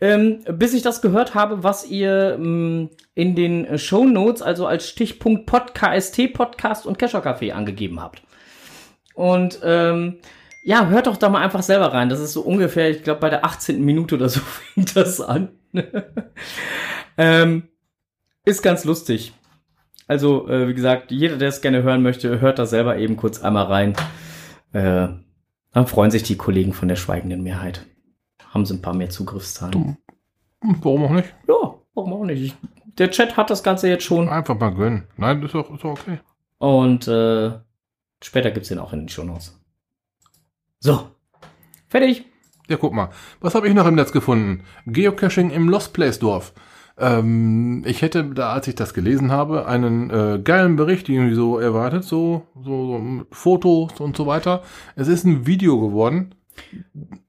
A: Ähm, bis ich das gehört habe, was ihr ähm, in den Show Notes, also als Stichpunkt Pod, KST Podcast und Kescher Café angegeben habt. Und ähm, ja, hört doch da mal einfach selber rein. Das ist so ungefähr, ich glaube, bei der 18. Minute oder so *laughs* fängt das an. *laughs* ähm, ist ganz lustig. Also, äh, wie gesagt, jeder, der es gerne hören möchte, hört da selber eben kurz einmal rein. Äh, dann freuen sich die Kollegen von der schweigenden Mehrheit. Haben sie ein paar mehr Zugriffszahlen.
B: Hm, Warum auch nicht?
A: Ja, warum auch nicht? Ich, der Chat hat das Ganze jetzt schon.
B: Einfach mal gönnen. Nein, ist doch, ist doch okay.
A: Und äh, später gibt's den auch in den Shownotes. So. Fertig.
B: Ja, guck mal. Was habe ich noch im Netz gefunden? Geocaching im Lost Place Dorf. Ähm, ich hätte da, als ich das gelesen habe, einen äh, geilen Bericht irgendwie so erwartet, so, so, so mit Fotos und so weiter. Es ist ein Video geworden.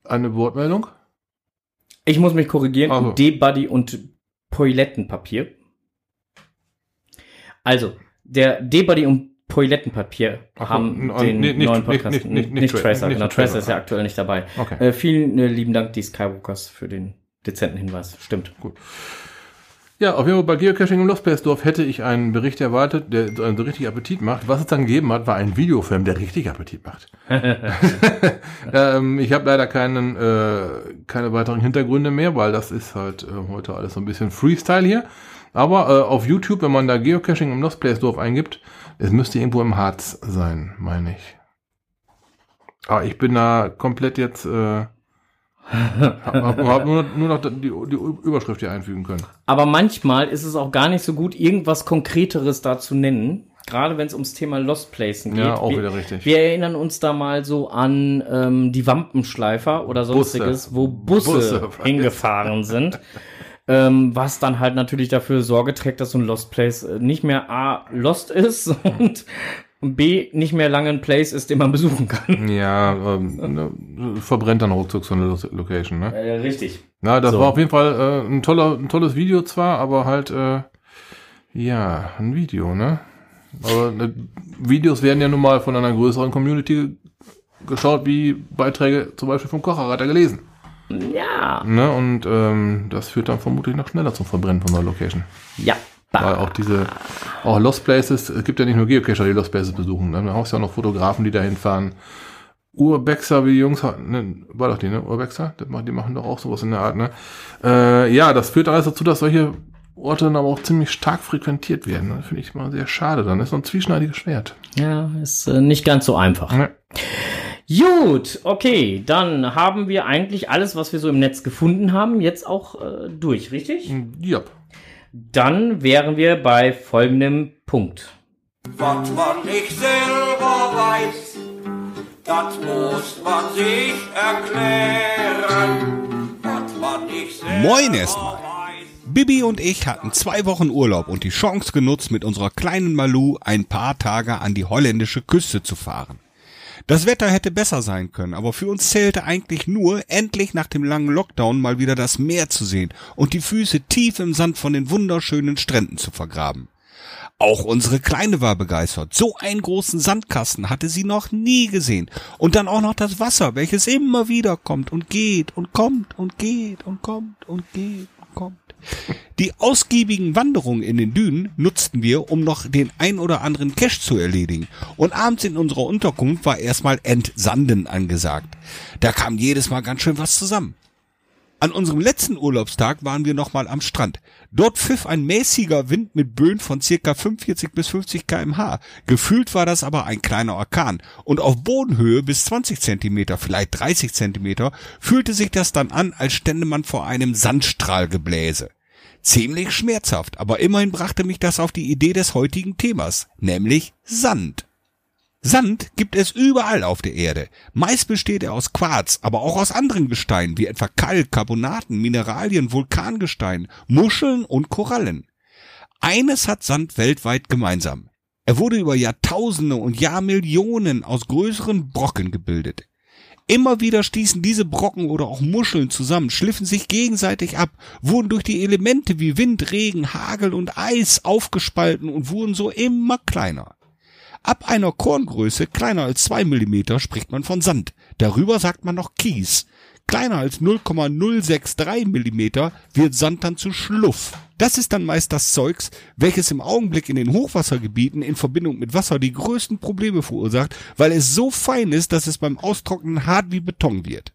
B: Eine Wortmeldung.
A: Ich muss mich korrigieren.
B: Also.
A: D-Buddy und Poilettenpapier. Also, der D-Buddy und Poilettenpapier
B: Ach
A: haben den
B: nicht-
A: neuen Podcast.
B: nicht- nicht- nicht
A: nicht
B: Tra-
A: Tracer,
B: nicht
A: genau.
B: Tracer,
A: ist ja aktuell nicht dabei.
B: Okay.
A: Äh, vielen äh, lieben Dank, die Skywalkers, für den dezenten Hinweis. Stimmt.
B: Ja, auf jeden Fall bei Geocaching im Lost Place Dorf hätte ich einen Bericht erwartet, der so richtig Appetit macht. Was es dann gegeben hat, war ein Videofilm, der richtig Appetit macht. *laughs* *laughs* ähm, ich habe leider keinen, äh, keine weiteren Hintergründe mehr, weil das ist halt äh, heute alles so ein bisschen Freestyle hier. Aber äh, auf YouTube, wenn man da Geocaching im Lost Place Dorf eingibt, es müsste irgendwo im Harz sein, meine ich. Aber ich bin da komplett jetzt, äh, hab nur, nur noch die, die Überschrift hier einfügen können.
A: Aber manchmal ist es auch gar nicht so gut, irgendwas Konkreteres da zu nennen. Gerade wenn es ums Thema Lost Placen geht.
B: Ja, auch
A: wir,
B: wieder richtig.
A: Wir erinnern uns da mal so an ähm, die Wampenschleifer oder sonstiges,
B: Busse.
A: wo Busse,
B: Busse. *laughs*
A: hingefahren sind. Ähm, was dann halt natürlich dafür Sorge trägt, dass so ein Lost Place äh, nicht mehr A, lost ist *laughs* und B, nicht mehr lange ein Place ist, den man besuchen kann.
B: Ja, ähm, ne, verbrennt dann ruckzuck so eine Lo- Location, ne?
A: Äh, richtig.
B: Na, das
A: So.
B: war auf jeden Fall äh, ein, toller, ein tolles Video zwar, aber halt, äh, ja, ein Video, ne? Aber ne, Videos werden ja nun mal von einer größeren Community geschaut, wie Beiträge zum Beispiel vom Kocherreiter gelesen.
A: Ja.
B: Ne? Und ähm, das führt dann vermutlich noch schneller zum Verbrennen von einer Location.
A: Ja.
B: Weil auch diese, auch Lost Places, es gibt ja nicht nur Geocacher, die Lost Places besuchen. ne? Da hast du ja auch noch Fotografen, die da hinfahren. Urbexer, wie die Jungs, ne, war doch die, ne? Urbexer? Die machen doch auch sowas in der Art, ne? Äh, ja, das führt alles dazu, dass solche Orte dann aber auch ziemlich stark frequentiert werden. finde ich mal sehr schade. Dann ist so ein zwieschneidiges Schwert.
A: Ja, ist äh, nicht ganz so einfach.
B: Ja.
A: Gut, okay, dann haben wir eigentlich alles, was wir so im Netz gefunden haben, jetzt auch äh, durch, richtig?
B: Ja.
A: Dann wären wir bei folgendem Punkt.
D: Was man nicht selber weiß, das muss man sich erklären. Was man nicht selber
E: Moin erstmal. Bibi und ich hatten zwei Wochen Urlaub und die Chance genutzt, mit unserer kleinen Malu ein paar Tage an die holländische Küste zu fahren. Das Wetter hätte besser sein können, aber für uns zählte eigentlich nur, endlich nach dem langen Lockdown mal wieder das Meer zu sehen und die Füße tief im Sand von den wunderschönen Stränden zu vergraben. Auch unsere Kleine war begeistert. So einen großen Sandkasten hatte sie noch nie gesehen. Und dann auch noch das Wasser, welches immer wieder kommt und geht und kommt und geht und kommt und geht und kommt. Die ausgiebigen Wanderungen in den Dünen nutzten wir, um noch den ein oder anderen Cache zu erledigen. Und abends in unserer Unterkunft war erstmal Entsanden angesagt. Da kam jedes Mal ganz schön was zusammen. An unserem letzten Urlaubstag waren wir nochmal am Strand. Dort pfiff ein mäßiger Wind mit Böen von circa 45 bis 50 kmh. Gefühlt war das aber ein kleiner Orkan. Und auf Bodenhöhe bis 20 Zentimeter, vielleicht 30 Zentimeter, fühlte sich das dann an, als stände man vor einem Sandstrahlgebläse. Ziemlich schmerzhaft, aber immerhin brachte mich das auf die Idee des heutigen Themas, nämlich Sand. Sand gibt es überall auf der Erde. Meist besteht er aus Quarz, aber auch aus anderen Gesteinen, wie etwa Kalk, Carbonaten, Mineralien, Vulkangestein, Muscheln und Korallen. Eines hat Sand weltweit gemeinsam. Er wurde über Jahrtausende und Jahrmillionen aus größeren Brocken gebildet. Immer wieder stießen diese Brocken oder auch Muscheln zusammen, schliffen sich gegenseitig ab, wurden durch die Elemente wie Wind, Regen, Hagel und Eis aufgespalten und wurden so immer kleiner. Ab einer Korngröße kleiner als zwei Millimeter spricht man von Sand. Darüber sagt man noch Kies. Kleiner als 0,063 Millimeter wird Sand dann zu Schluff. Das ist dann meist das Zeugs, welches im Augenblick in den Hochwassergebieten in Verbindung mit Wasser die größten Probleme verursacht, weil es so fein ist, dass es beim Austrocknen hart wie Beton wird.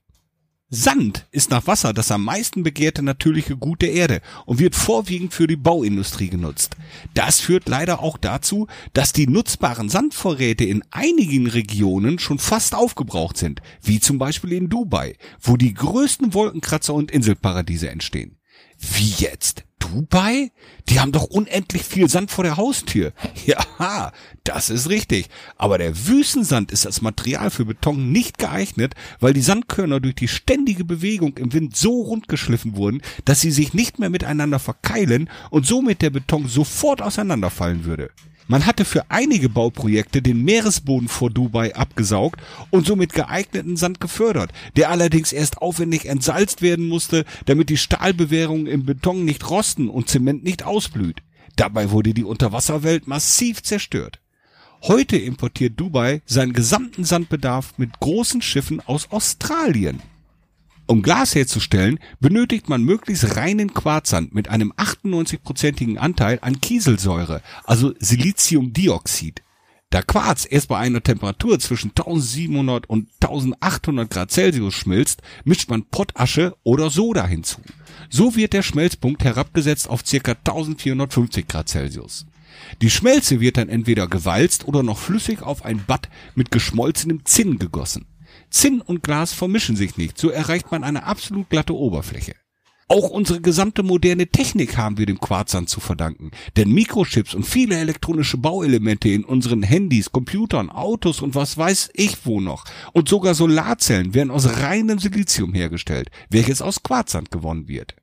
E: Sand ist nach Wasser das am meisten begehrte natürliche Gut der Erde und wird vorwiegend für die Bauindustrie genutzt. Das führt leider auch dazu, dass die nutzbaren Sandvorräte in einigen Regionen schon fast aufgebraucht sind, wie zum Beispiel in Dubai, wo die größten Wolkenkratzer und Inselparadiese entstehen. Wie jetzt? Dubai? Die haben doch unendlich viel Sand vor der Haustür. *laughs* Ja, das ist richtig. Aber der Wüstensand ist als Material für Beton nicht geeignet, weil die Sandkörner durch die ständige Bewegung im Wind so rundgeschliffen wurden, dass sie sich nicht mehr miteinander verkeilen und somit der Beton sofort auseinanderfallen würde. Man hatte für einige Bauprojekte den Meeresboden vor Dubai abgesaugt und somit geeigneten Sand gefördert, der allerdings erst aufwendig entsalzt werden musste, damit die Stahlbewehrungen im Beton nicht rosten und Zement nicht ausblüht. Dabei wurde die Unterwasserwelt massiv zerstört. Heute importiert Dubai seinen gesamten Sandbedarf mit großen Schiffen aus Australien. Um Glas herzustellen, benötigt man möglichst reinen Quarzsand mit einem 98-prozentigen Anteil an Kieselsäure, also Siliziumdioxid. Da Quarz erst bei einer Temperatur zwischen 1700 und 1800 Grad Celsius schmilzt, mischt man Pottasche oder Soda hinzu. So wird der Schmelzpunkt herabgesetzt auf ca. 1450 Grad Celsius. Die Schmelze wird dann entweder gewalzt oder noch flüssig auf ein Bad mit geschmolzenem Zinn gegossen. Zinn und Glas vermischen sich nicht, so erreicht man eine absolut glatte Oberfläche. Auch unsere gesamte moderne Technik haben wir dem Quarzsand zu verdanken, denn Mikrochips und viele elektronische Bauelemente in unseren Handys, Computern, Autos und was weiß ich wo noch und sogar Solarzellen werden aus reinem Silizium hergestellt, welches aus Quarzsand gewonnen wird.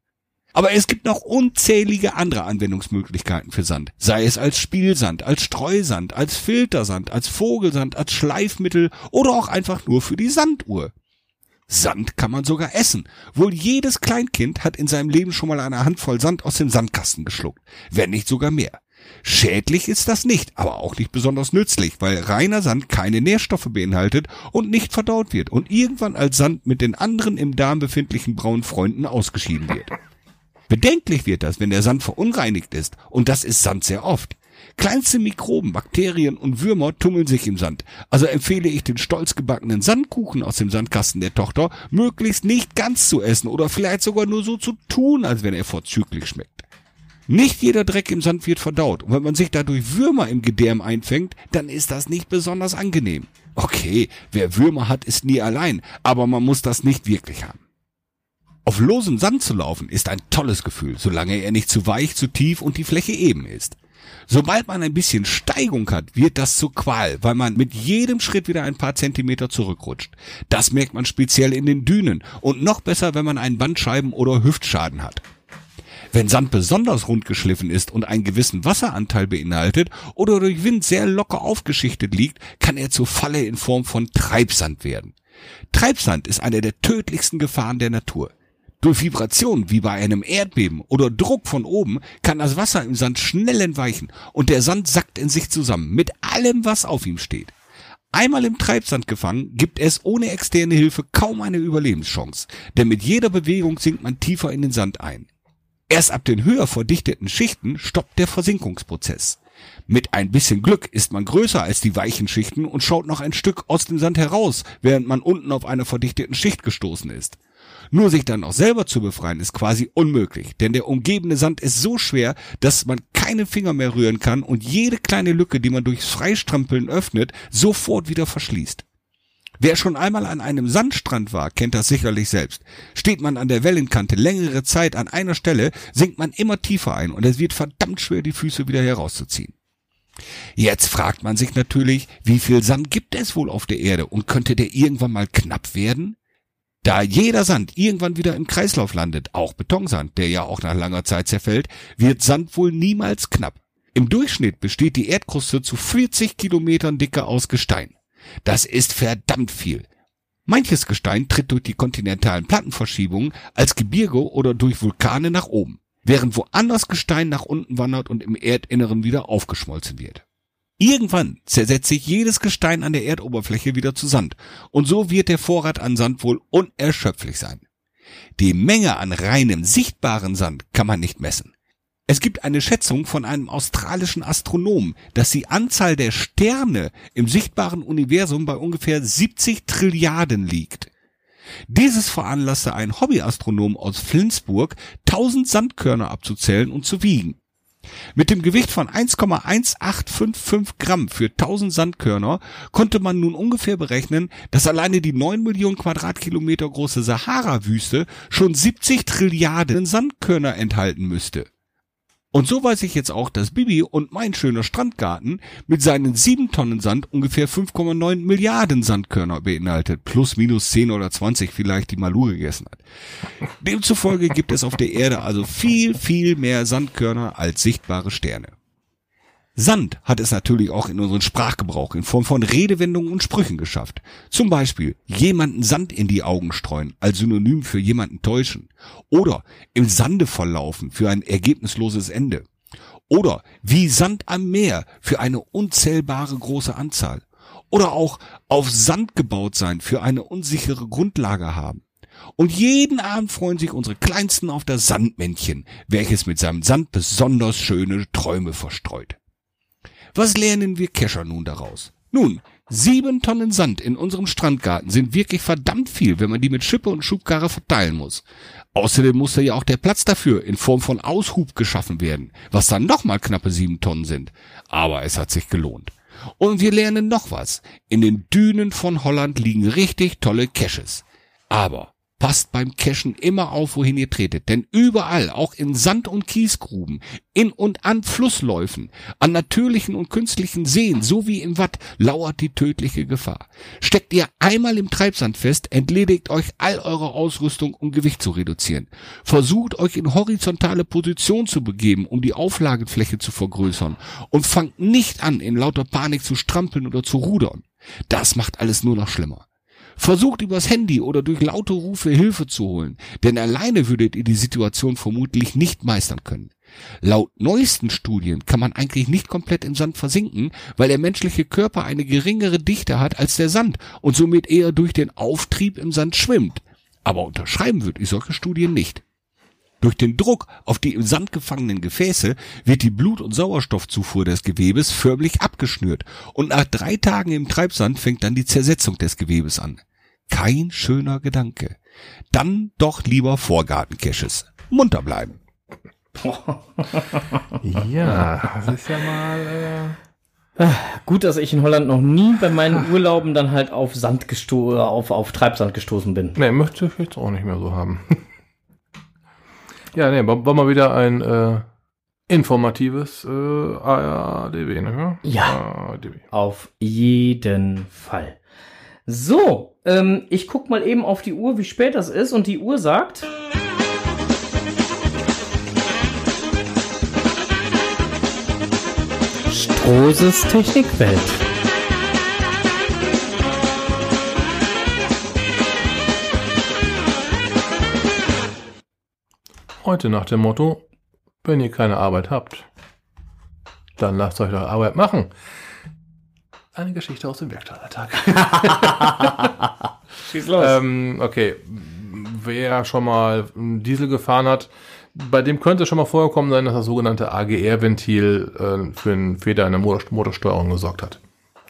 E: Aber es gibt noch unzählige andere Anwendungsmöglichkeiten für Sand. Sei es als Spielsand, als Streusand, als Filtersand, als Vogelsand, als Schleifmittel oder auch einfach nur für die Sanduhr. Sand kann man sogar essen. Wohl jedes Kleinkind hat in seinem Leben schon mal eine Handvoll Sand aus dem Sandkasten geschluckt. Wenn nicht sogar mehr. Schädlich ist das nicht, aber auch nicht besonders nützlich, weil reiner Sand keine Nährstoffe beinhaltet und nicht verdaut wird und irgendwann als Sand mit den anderen im Darm befindlichen braunen Freunden ausgeschieden wird. *laughs* Bedenklich wird das, wenn der Sand verunreinigt ist, und das ist Sand sehr oft. Kleinste Mikroben, Bakterien und Würmer tummeln sich im Sand. Also empfehle ich den stolz gebackenen Sandkuchen aus dem Sandkasten der Tochter möglichst nicht ganz zu essen oder vielleicht sogar nur so zu tun, als wenn er vorzüglich schmeckt. Nicht jeder Dreck im Sand wird verdaut und wenn man sich dadurch Würmer im Gedärm einfängt, dann ist das nicht besonders angenehm. Okay, wer Würmer hat, ist nie allein, aber man muss das nicht wirklich haben. Auf losem Sand zu laufen ist ein tolles Gefühl, solange er nicht zu weich, zu tief und die Fläche eben ist. Sobald man ein bisschen Steigung hat, wird das zu Qual, weil man mit jedem Schritt wieder ein paar Zentimeter zurückrutscht. Das merkt man speziell in den Dünen und noch besser, wenn man einen Bandscheiben- oder Hüftschaden hat. Wenn Sand besonders rund geschliffen ist und einen gewissen Wasseranteil beinhaltet oder durch Wind sehr locker aufgeschichtet liegt, kann er zur Falle in Form von Treibsand werden. Treibsand ist eine der tödlichsten Gefahren der Natur. Durch Vibration wie bei einem Erdbeben oder Druck von oben kann das Wasser im Sand schnell entweichen und der Sand sackt in sich zusammen mit allem, was auf ihm steht. Einmal im Treibsand gefangen, gibt es ohne externe Hilfe kaum eine Überlebenschance, denn mit jeder Bewegung sinkt man tiefer in den Sand ein. Erst ab den höher verdichteten Schichten stoppt der Versinkungsprozess. Mit ein bisschen Glück ist man größer als die weichen Schichten und schaut noch ein Stück aus dem Sand heraus, während man unten auf einer verdichteten Schicht gestoßen ist. Nur sich dann auch selber zu befreien ist quasi unmöglich, denn der umgebende Sand ist so schwer, dass man keine Finger mehr rühren kann und jede kleine Lücke, die man durchs Freistrampeln öffnet, sofort wieder verschließt. Wer schon einmal an einem Sandstrand war, kennt das sicherlich selbst. Steht man an der Wellenkante längere Zeit an einer Stelle, sinkt man immer tiefer ein und es wird verdammt schwer, die Füße wieder herauszuziehen. Jetzt fragt man sich natürlich, wie viel Sand gibt es wohl auf der Erde und könnte der irgendwann mal knapp werden? Da jeder Sand irgendwann wieder im Kreislauf landet, auch Betonsand, der ja auch nach langer Zeit zerfällt, wird Sand wohl niemals knapp. Im Durchschnitt besteht die Erdkruste zu 40 Kilometern Dicke aus Gestein. Das ist verdammt viel. Manches Gestein tritt durch die kontinentalen Plattenverschiebungen als Gebirge oder durch Vulkane nach oben, während woanders Gestein nach unten wandert und im Erdinneren wieder aufgeschmolzen wird. Irgendwann zersetzt sich jedes Gestein an der Erdoberfläche wieder zu Sand und so wird der Vorrat an Sand wohl unerschöpflich sein. Die Menge an reinem, sichtbaren Sand kann man nicht messen. Es gibt eine Schätzung von einem australischen Astronomen, dass die Anzahl der Sterne im sichtbaren Universum bei ungefähr 70 Trilliarden liegt. Dieses veranlasste einen Hobbyastronom aus Flensburg, 1000 Sandkörner abzuzählen und zu wiegen. Mit dem Gewicht von 1,1855 Gramm für 1000 Sandkörner konnte man nun ungefähr berechnen, dass alleine die 9 Millionen Quadratkilometer große Sahara-Wüste schon 70 Trilliarden Sandkörner enthalten müsste. Und so weiß ich jetzt auch, dass Bibi und mein schöner Strandgarten mit seinen sieben Tonnen Sand ungefähr 5,9 Milliarden Sandkörner beinhaltet. Plus, minus 10 oder 20 vielleicht, die Malu gegessen hat. Demzufolge gibt es auf der Erde also viel, viel mehr Sandkörner als sichtbare Sterne. Sand hat es natürlich auch in unseren Sprachgebrauch in Form von Redewendungen und Sprüchen geschafft. Zum Beispiel jemanden Sand in die Augen streuen als Synonym für jemanden täuschen. Oder im Sande verlaufen für ein ergebnisloses Ende. Oder wie Sand am Meer für eine unzählbare große Anzahl. Oder auch auf Sand gebaut sein für eine unsichere Grundlage haben. Und jeden Abend freuen sich unsere Kleinsten auf das Sandmännchen, welches mit seinem Sand besonders schöne Träume verstreut. Was lernen wir Kescher nun daraus? Nun, sieben Tonnen Sand in unserem Strandgarten sind wirklich verdammt viel, wenn man die mit Schippe und Schubkarre verteilen muss. Außerdem musste ja auch der Platz dafür in Form von Aushub geschaffen werden, was dann nochmal knappe sieben Tonnen sind. Aber es hat sich gelohnt. Und wir lernen noch was. In den Dünen von Holland liegen richtig tolle Caches. Aber Passt beim Cashen immer auf, wohin ihr tretet, denn überall, auch in Sand- und Kiesgruben, in und an Flussläufen, an natürlichen und künstlichen Seen sowie im Watt lauert die tödliche Gefahr. Steckt ihr einmal im Treibsand fest, entledigt euch all eure Ausrüstung, um Gewicht zu reduzieren. Versucht euch in horizontale Position zu begeben, um die Auflagefläche zu vergrößern und fangt nicht an, in lauter Panik zu strampeln oder zu rudern. Das macht alles nur noch schlimmer. Versucht übers Handy oder durch laute Rufe Hilfe zu holen, denn alleine würdet ihr die Situation vermutlich nicht meistern können. Laut neuesten Studien kann man eigentlich nicht komplett im Sand versinken, weil der menschliche Körper eine geringere Dichte hat als der Sand und somit eher durch den Auftrieb im Sand schwimmt. Aber unterschreiben würde ich solche Studien nicht. Durch den Druck auf die im Sand gefangenen Gefäße wird die Blut- und Sauerstoffzufuhr des Gewebes förmlich abgeschnürt und nach drei Tagen im Treibsand fängt dann die Zersetzung des Gewebes an. Kein schöner Gedanke. Dann doch lieber Vorgartencaches. Munter bleiben. *laughs*
B: Ja, das ist ja mal. Äh
A: Gut, dass ich in Holland noch nie bei meinen Urlauben dann halt auf Sand gesto auf, auf Treibsand gestoßen bin.
B: Ne, möchte ich jetzt auch nicht mehr so haben. *laughs* ja, ne, war, mal wieder ein äh, informatives äh, ARDW, ne?
A: Ja.
B: ARDW.
A: Auf jeden Fall. So, ähm, ich guck mal eben auf die Uhr, wie spät das ist, und die Uhr sagt. Strohses Technikwelt.
B: Heute nach dem Motto, wenn ihr keine Arbeit habt, dann lasst euch doch Arbeit machen. Eine Geschichte aus dem Werktattag. *laughs*
A: Schieß los.
B: ähm, okay, wer schon mal einen Diesel gefahren hat, bei dem könnte es schon mal vorgekommen sein, dass das sogenannte AGR-Ventil äh, für einen Fehler in der Motor Motorsteuerung gesorgt hat.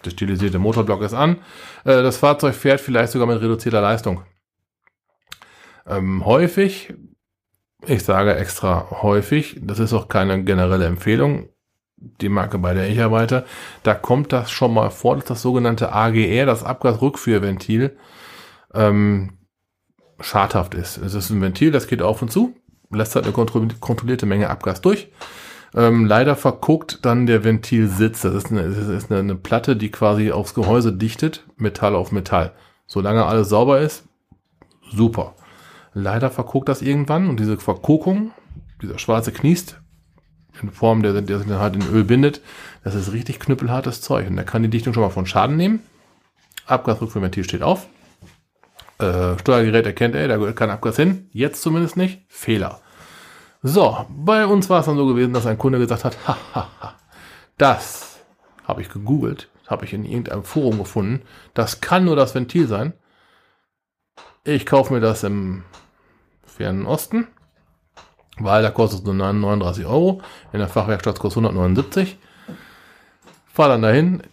B: Der stilisierte Motorblock ist an. Äh, das Fahrzeug fährt vielleicht sogar mit reduzierter Leistung. Ähm, häufig, ich sage extra häufig, das ist auch keine generelle Empfehlung, die Marke, bei der ich arbeite, da kommt das schon mal vor, dass das sogenannte AGR, das Abgasrückführventil, ähm, schadhaft ist. Es ist ein Ventil, das geht auf und zu, lässt halt eine kontro kontrollierte Menge Abgas durch. Ähm, leider verguckt dann der Ventilsitz. Das ist, eine, das ist eine, eine Platte, die quasi aufs Gehäuse dichtet, Metall auf Metall. Solange alles sauber ist, super. Leider verguckt das irgendwann und diese Verkokung, dieser schwarze Kniest, in Form, der, der sich dann halt in Öl bindet, das ist richtig knüppelhartes Zeug. Und da kann die Dichtung schon mal von Schaden nehmen. Abgasrückführventil steht auf. äh, Steuergerät erkennt, ey, da gehört kein Abgas hin. Jetzt zumindest nicht. Fehler. So, bei uns war es dann so gewesen, dass ein Kunde gesagt hat, *laughs* hahaha, das habe ich gegoogelt, habe ich in irgendeinem Forum gefunden. Das kann nur das Ventil sein. Ich kaufe mir das im fernen Osten, weil da kostet es nur 39 Euro. In der Fachwerkstatt kostet 179. Fahr dann dahin.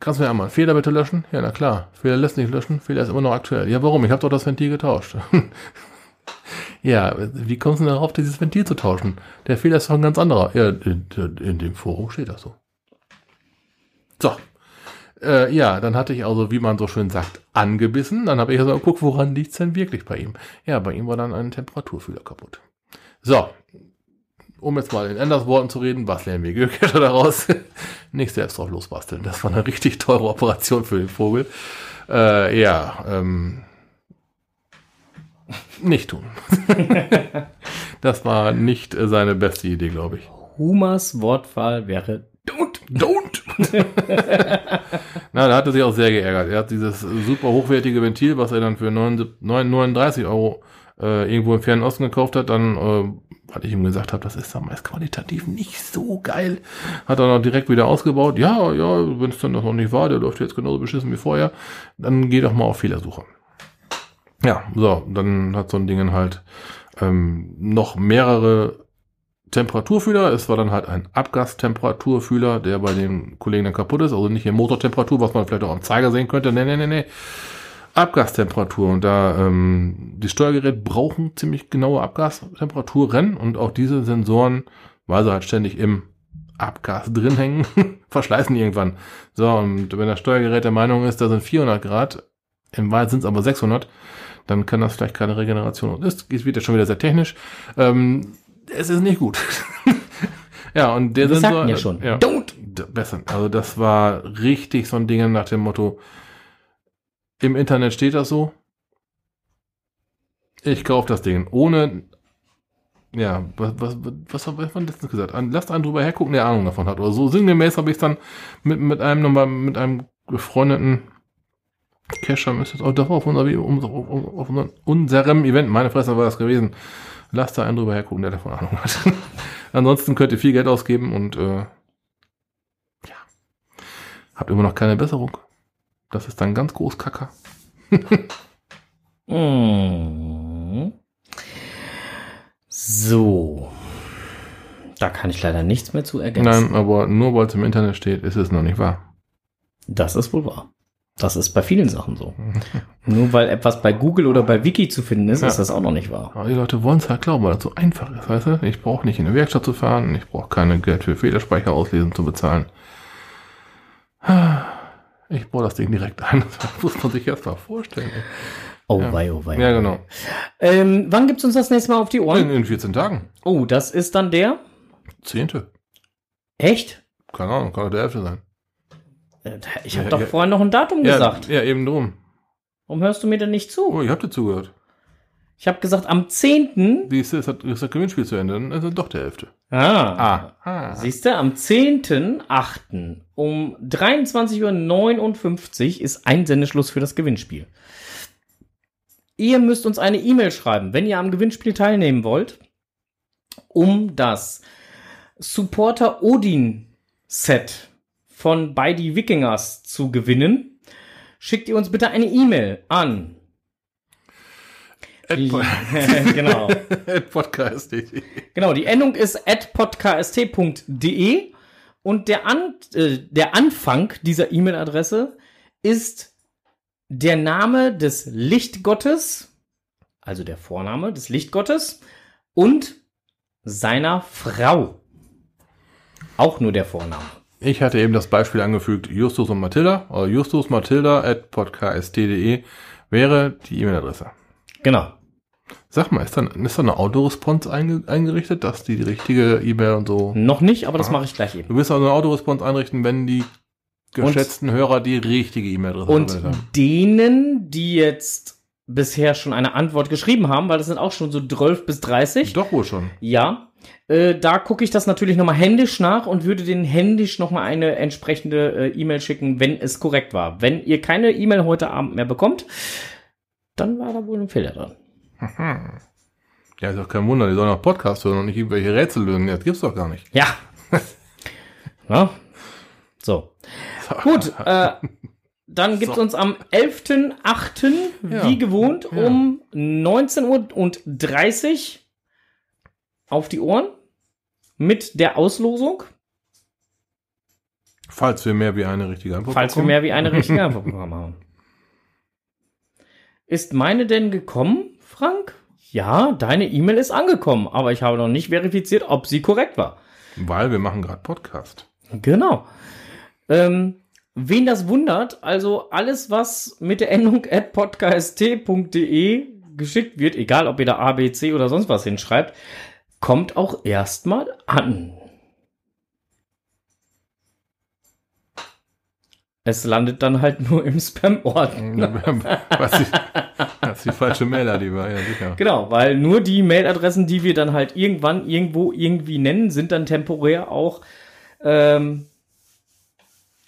B: Kannst du mir einmal einen Fehler bitte löschen? Ja, na klar. Fehler lässt nicht löschen. Fehler ist immer noch aktuell. Ja, warum? Ich habe doch das Ventil getauscht. *laughs* ja, wie kommst du denn darauf, dieses Ventil zu tauschen? Der Fehler ist doch ein ganz anderer. Ja, in, in dem Forum steht das so. So. Äh, ja, dann hatte ich also, wie man so schön sagt, angebissen. Dann habe ich also geguckt, woran liegt's denn wirklich bei ihm? Ja, bei ihm war dann ein Temperaturfühler kaputt. So, um jetzt mal in anders Worten zu reden, was lernen wir Geocacher *laughs* daraus? Nicht selbst drauf losbasteln. Das war eine richtig teure Operation für den Vogel. Äh, ja, ähm, nicht tun. *laughs* das war nicht äh, seine beste Idee, glaube ich.
A: Humas Wortwahl wäre
B: Don't, don't. *laughs* Na, da hat er sich auch sehr geärgert. Er hat dieses super hochwertige Ventil, was er dann für 39 Euro äh, irgendwo im Fernen Osten gekauft hat, dann, äh, weil ich ihm gesagt habe, das ist damals qualitativ nicht so geil, hat er noch direkt wieder ausgebaut. Ja, ja, wenn es dann noch nicht war, der läuft jetzt genauso beschissen wie vorher, dann geh doch mal auf Fehlersuche. Ja, so, dann hat so ein Ding halt ähm, noch mehrere Temperaturfühler. Es war dann halt ein Abgastemperaturfühler, der bei den Kollegen dann kaputt ist. Also nicht hier Motortemperatur, was man vielleicht auch am Zeiger sehen könnte. Nee, nee, nee, nee. Abgastemperatur. Und da ähm, die Steuergeräte brauchen ziemlich genaue Abgastemperaturen und auch diese Sensoren, weil sie halt ständig im Abgas drin hängen, *laughs* verschleißen irgendwann. So, und wenn das Steuergerät der Meinung ist, da sind 400 Grad, im Wahrheit sind es aber 600, dann kann das vielleicht keine Regeneration. Und das wird jetzt schon wieder sehr technisch. Ähm, es ist nicht gut. *laughs* ja, und der
A: Wir
B: Sensor,
A: sagten ja schon,
B: Ja,
A: don't.
B: Besser. Also das war richtig so ein Ding nach dem Motto, im Internet steht das so. Ich kaufe das Ding ohne, ja, was, was, was, was hat man letztens gesagt? An- Lasst einen drüber hergucken, der Ahnung davon hat. Oder so sinngemäß habe ich es dann mit, mit einem nochmal, mit einem befreundeten Cacher, ist das auch, war auf, unser, auf, auf unserem- unserem Event, meine Fresse war das gewesen. Lasst da einen drüber hergucken, der davon Ahnung hat. *laughs* Ansonsten könnt ihr viel Geld ausgeben und äh, ja, habt immer noch keine Besserung. Das ist dann ganz groß Kacker. *laughs*
A: Mm. So. Da kann ich leider nichts mehr zu ergänzen.
B: Nein, aber nur weil es im Internet steht, ist es noch nicht wahr.
A: Das ist wohl wahr. Das ist bei vielen Sachen so. Nur weil etwas bei Google oder bei Wiki zu finden ist,
B: Ja.
A: ist das auch noch nicht wahr.
B: Aber die Leute wollen es halt glauben, weil das so einfach ist, weißt du? Ich brauche nicht in eine Werkstatt zu fahren, ich brauche keine Geld für Fehlerspeicher auslesen zu bezahlen. Ich baue das Ding direkt ein. *laughs* Das muss man sich erst mal vorstellen.
A: Oh
B: Ja.
A: wei, oh wei.
B: Ja, genau.
A: Ähm, wann gibt's uns das nächste Mal auf die
B: In,
A: Ohren?
B: in 14 Tagen.
A: Oh, das ist dann der?
B: Zehnte.
A: Echt?
B: Keine Ahnung, kann auch der Elfte sein.
A: Äh, Ich habe
B: Ja,
A: doch
B: ja.
A: vorhin noch ein Datum
B: Ja,
A: gesagt.
B: ja, eben drum.
A: Warum hörst du mir denn nicht zu?
B: Oh, ich hab dir zugehört.
A: Ich habe gesagt, am 10.
B: Siehst du, ist das, ist das Gewinnspiel zu Ende, dann ist es doch der Elfte.
A: Ah.
B: Ah. ah.
A: Siehst du, am 10.8. um 23.59 Uhr ist ein Sendeschluss für das Gewinnspiel. Ihr müsst uns eine E-Mail schreiben, wenn ihr am Gewinnspiel teilnehmen wollt, um das Supporter Odin Set von By die Wikingers zu gewinnen. Schickt ihr uns bitte eine E-Mail an. *laughs* Genau. *laughs*
B: Podcast.de.
A: Genau, die Endung ist at podcast.de und der, An äh, der Anfang dieser E-Mail-Adresse ist der Name des Lichtgottes, also der Vorname des Lichtgottes und seiner Frau. Auch nur der Vorname.
B: Ich hatte eben das Beispiel angefügt, Justus und Mathilda, oder Justus Mathilda at podcast.de wäre die E-Mail-Adresse.
A: Genau.
B: Sag mal, ist dann, ist da eine Autoresponse einge eingerichtet, dass die die richtige E-Mail und so.
A: Noch nicht, aber das mache ich gleich eben.
B: Du wirst also eine Autoresponse einrichten, wenn die geschätzten Hörer die richtige E-Mail-Adresse
A: Und
B: haben.
A: denen, die jetzt bisher schon eine Antwort geschrieben haben, weil das sind auch schon so 12 bis 30.
B: Doch wohl schon.
A: Ja, äh, da gucke ich das natürlich nochmal händisch nach und würde den händisch nochmal eine entsprechende äh, E-Mail schicken, wenn es korrekt war. Wenn ihr keine E-Mail heute Abend mehr bekommt, dann war da wohl ein Fehler dran.
B: Ja, ist doch kein Wunder, die sollen auch Podcast hören und nicht irgendwelche Rätsel lösen. Das gibt's doch gar nicht.
A: Ja. *laughs* ja. So. Gut, äh, dann gibt's uns am 11.8.
B: Ja.
A: wie gewohnt
B: Ja.
A: um 19 Uhr und 30 auf die Ohren mit der Auslosung,
B: Falls wir mehr wie eine richtige Antwort
A: falls wir
B: bekommen.
A: mehr wie eine richtige Antwort *laughs* bekommen haben. Ist meine denn gekommen, Frank? Ja, deine E-Mail ist angekommen, aber ich habe noch nicht verifiziert, ob sie korrekt war.
B: Weil wir machen gerade Podcast.
A: Genau. Ähm, wen das wundert, also alles, was mit der Endung at podcast.de geschickt wird, egal ob ihr da A, B, C oder sonst was hinschreibt, kommt auch erstmal an. Es landet dann halt nur im Spam-Ordner.
B: Was ist die falsche Mail, die war, ja sicher.
A: Genau, weil nur die Mailadressen, die wir dann halt irgendwann irgendwo irgendwie nennen, sind dann temporär auch ähm,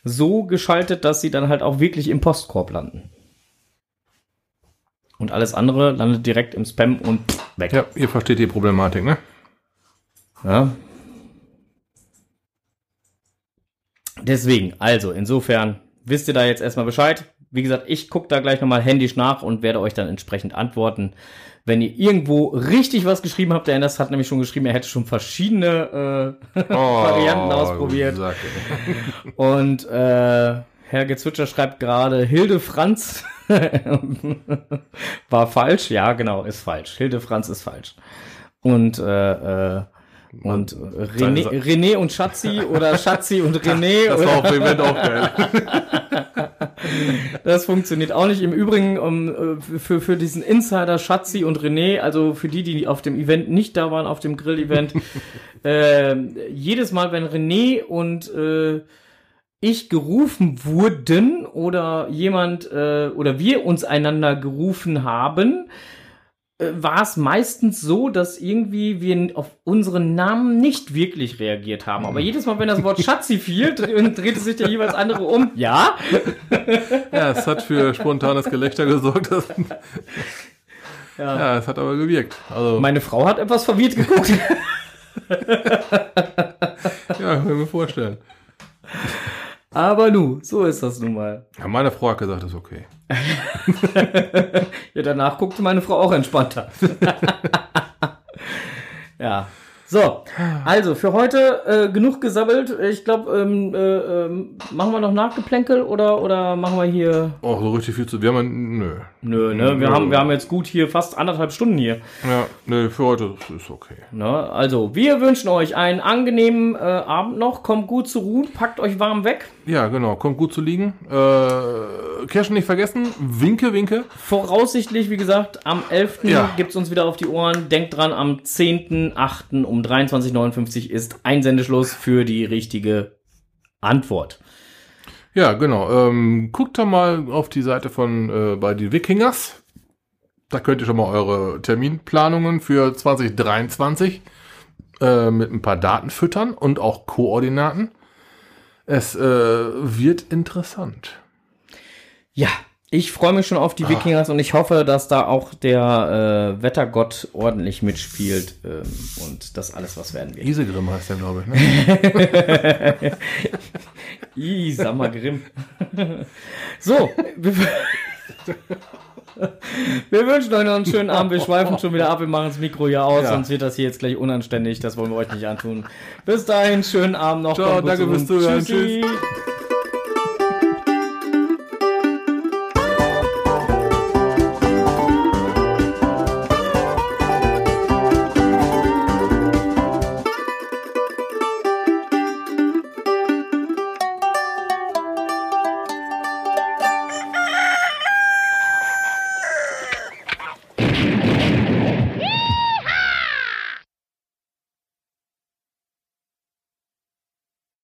A: so geschaltet, dass sie dann halt auch wirklich im Postkorb landen. Und alles andere landet direkt im Spam und weg.
B: Ja, ihr versteht die Problematik, ne?
A: Ja. Deswegen, also insofern wisst ihr da jetzt erstmal Bescheid. Wie gesagt, ich gucke da gleich nochmal händisch nach und werde euch dann entsprechend antworten. Wenn ihr irgendwo richtig was geschrieben habt, der Anders hat nämlich schon geschrieben, er hätte schon verschiedene äh, *laughs* Varianten ausprobiert. *laughs* Und äh, Herr Gezwitscher schreibt gerade, Hilde Franz *laughs* war falsch. Ja, genau, ist falsch. Hilde Franz ist falsch. Und äh, äh, und René, René und Schatzi oder Schatzi und *laughs* René.
B: Das war auf dem Event auch geil. *laughs*
A: Das funktioniert auch nicht. Im Übrigen um, äh, für, für diesen Insider Schatzi und René, also für die, die auf dem Event nicht da waren, auf dem Grill-Event, *laughs* äh, jedes Mal, wenn René und äh, ich gerufen wurden oder jemand äh, oder wir uns einander gerufen haben, war es meistens so, dass irgendwie wir auf unseren Namen nicht wirklich reagiert haben. Aber jedes Mal, wenn das Wort Schatzi fiel, *laughs* dre- drehte sich der jeweils andere um. Ja,
B: Ja, es hat für spontanes Gelächter gesorgt.
A: Ja.
B: ja, es hat aber gewirkt. Also,
A: Meine Frau hat etwas verwirrt geguckt. *laughs*
B: ja, kann ich mir vorstellen.
A: Aber nu, so ist das nun mal.
B: Ja, meine Frau hat gesagt, ist okay. *laughs*
A: Ja, danach guckte meine Frau auch entspannter. *laughs* ja. So, also für heute äh, genug gesammelt. Ich glaube, ähm, äh, ähm, machen wir noch Nachgeplänkel oder, oder machen wir hier.
B: Oh, so richtig viel zu. Wir haben, nö.
A: Nö, ne? Wir,
B: Nö.
A: haben, wir haben jetzt gut hier fast anderthalb Stunden hier.
B: Ja, nö, für heute ist, okay.
A: Ne? Also, wir wünschen euch einen angenehmen äh, Abend noch. Kommt gut zur Ruhe, packt euch warm weg.
B: Ja, genau. Kommt gut zu liegen. Äh, Kirschen nicht vergessen. Winke, winke.
A: Voraussichtlich, wie gesagt, am 11.
B: Ja.
A: gibt's uns wieder auf die Ohren. Denkt dran, am 10.8. um 23.59 Uhr ist Einsendeschluss für die richtige Antwort.
B: Ja, genau. Ähm, guckt da mal auf die Seite von äh, bei die Wikingers. Da könnt ihr schon mal eure Terminplanungen für 2023 äh, mit ein paar Daten füttern und auch Koordinaten. Es äh, wird interessant.
A: Ja, ich freue mich schon auf die Wikingers und ich hoffe, dass da auch der äh, Wettergott ordentlich mitspielt ähm, und das alles was werden wird.
B: Isegrim heißt der, glaube ich. Ne? *laughs*
A: Grimm. *laughs* so, wir, *laughs* wir wünschen euch noch einen schönen Abend. Wir schweifen schon wieder ab. Wir machen das Mikro hier aus,
B: Ja.
A: sonst wird das hier jetzt gleich unanständig. Das wollen wir euch nicht antun. Bis dahin, schönen Abend noch.
B: Ciao, danke fürs. Zuhören.
A: Tschüssi.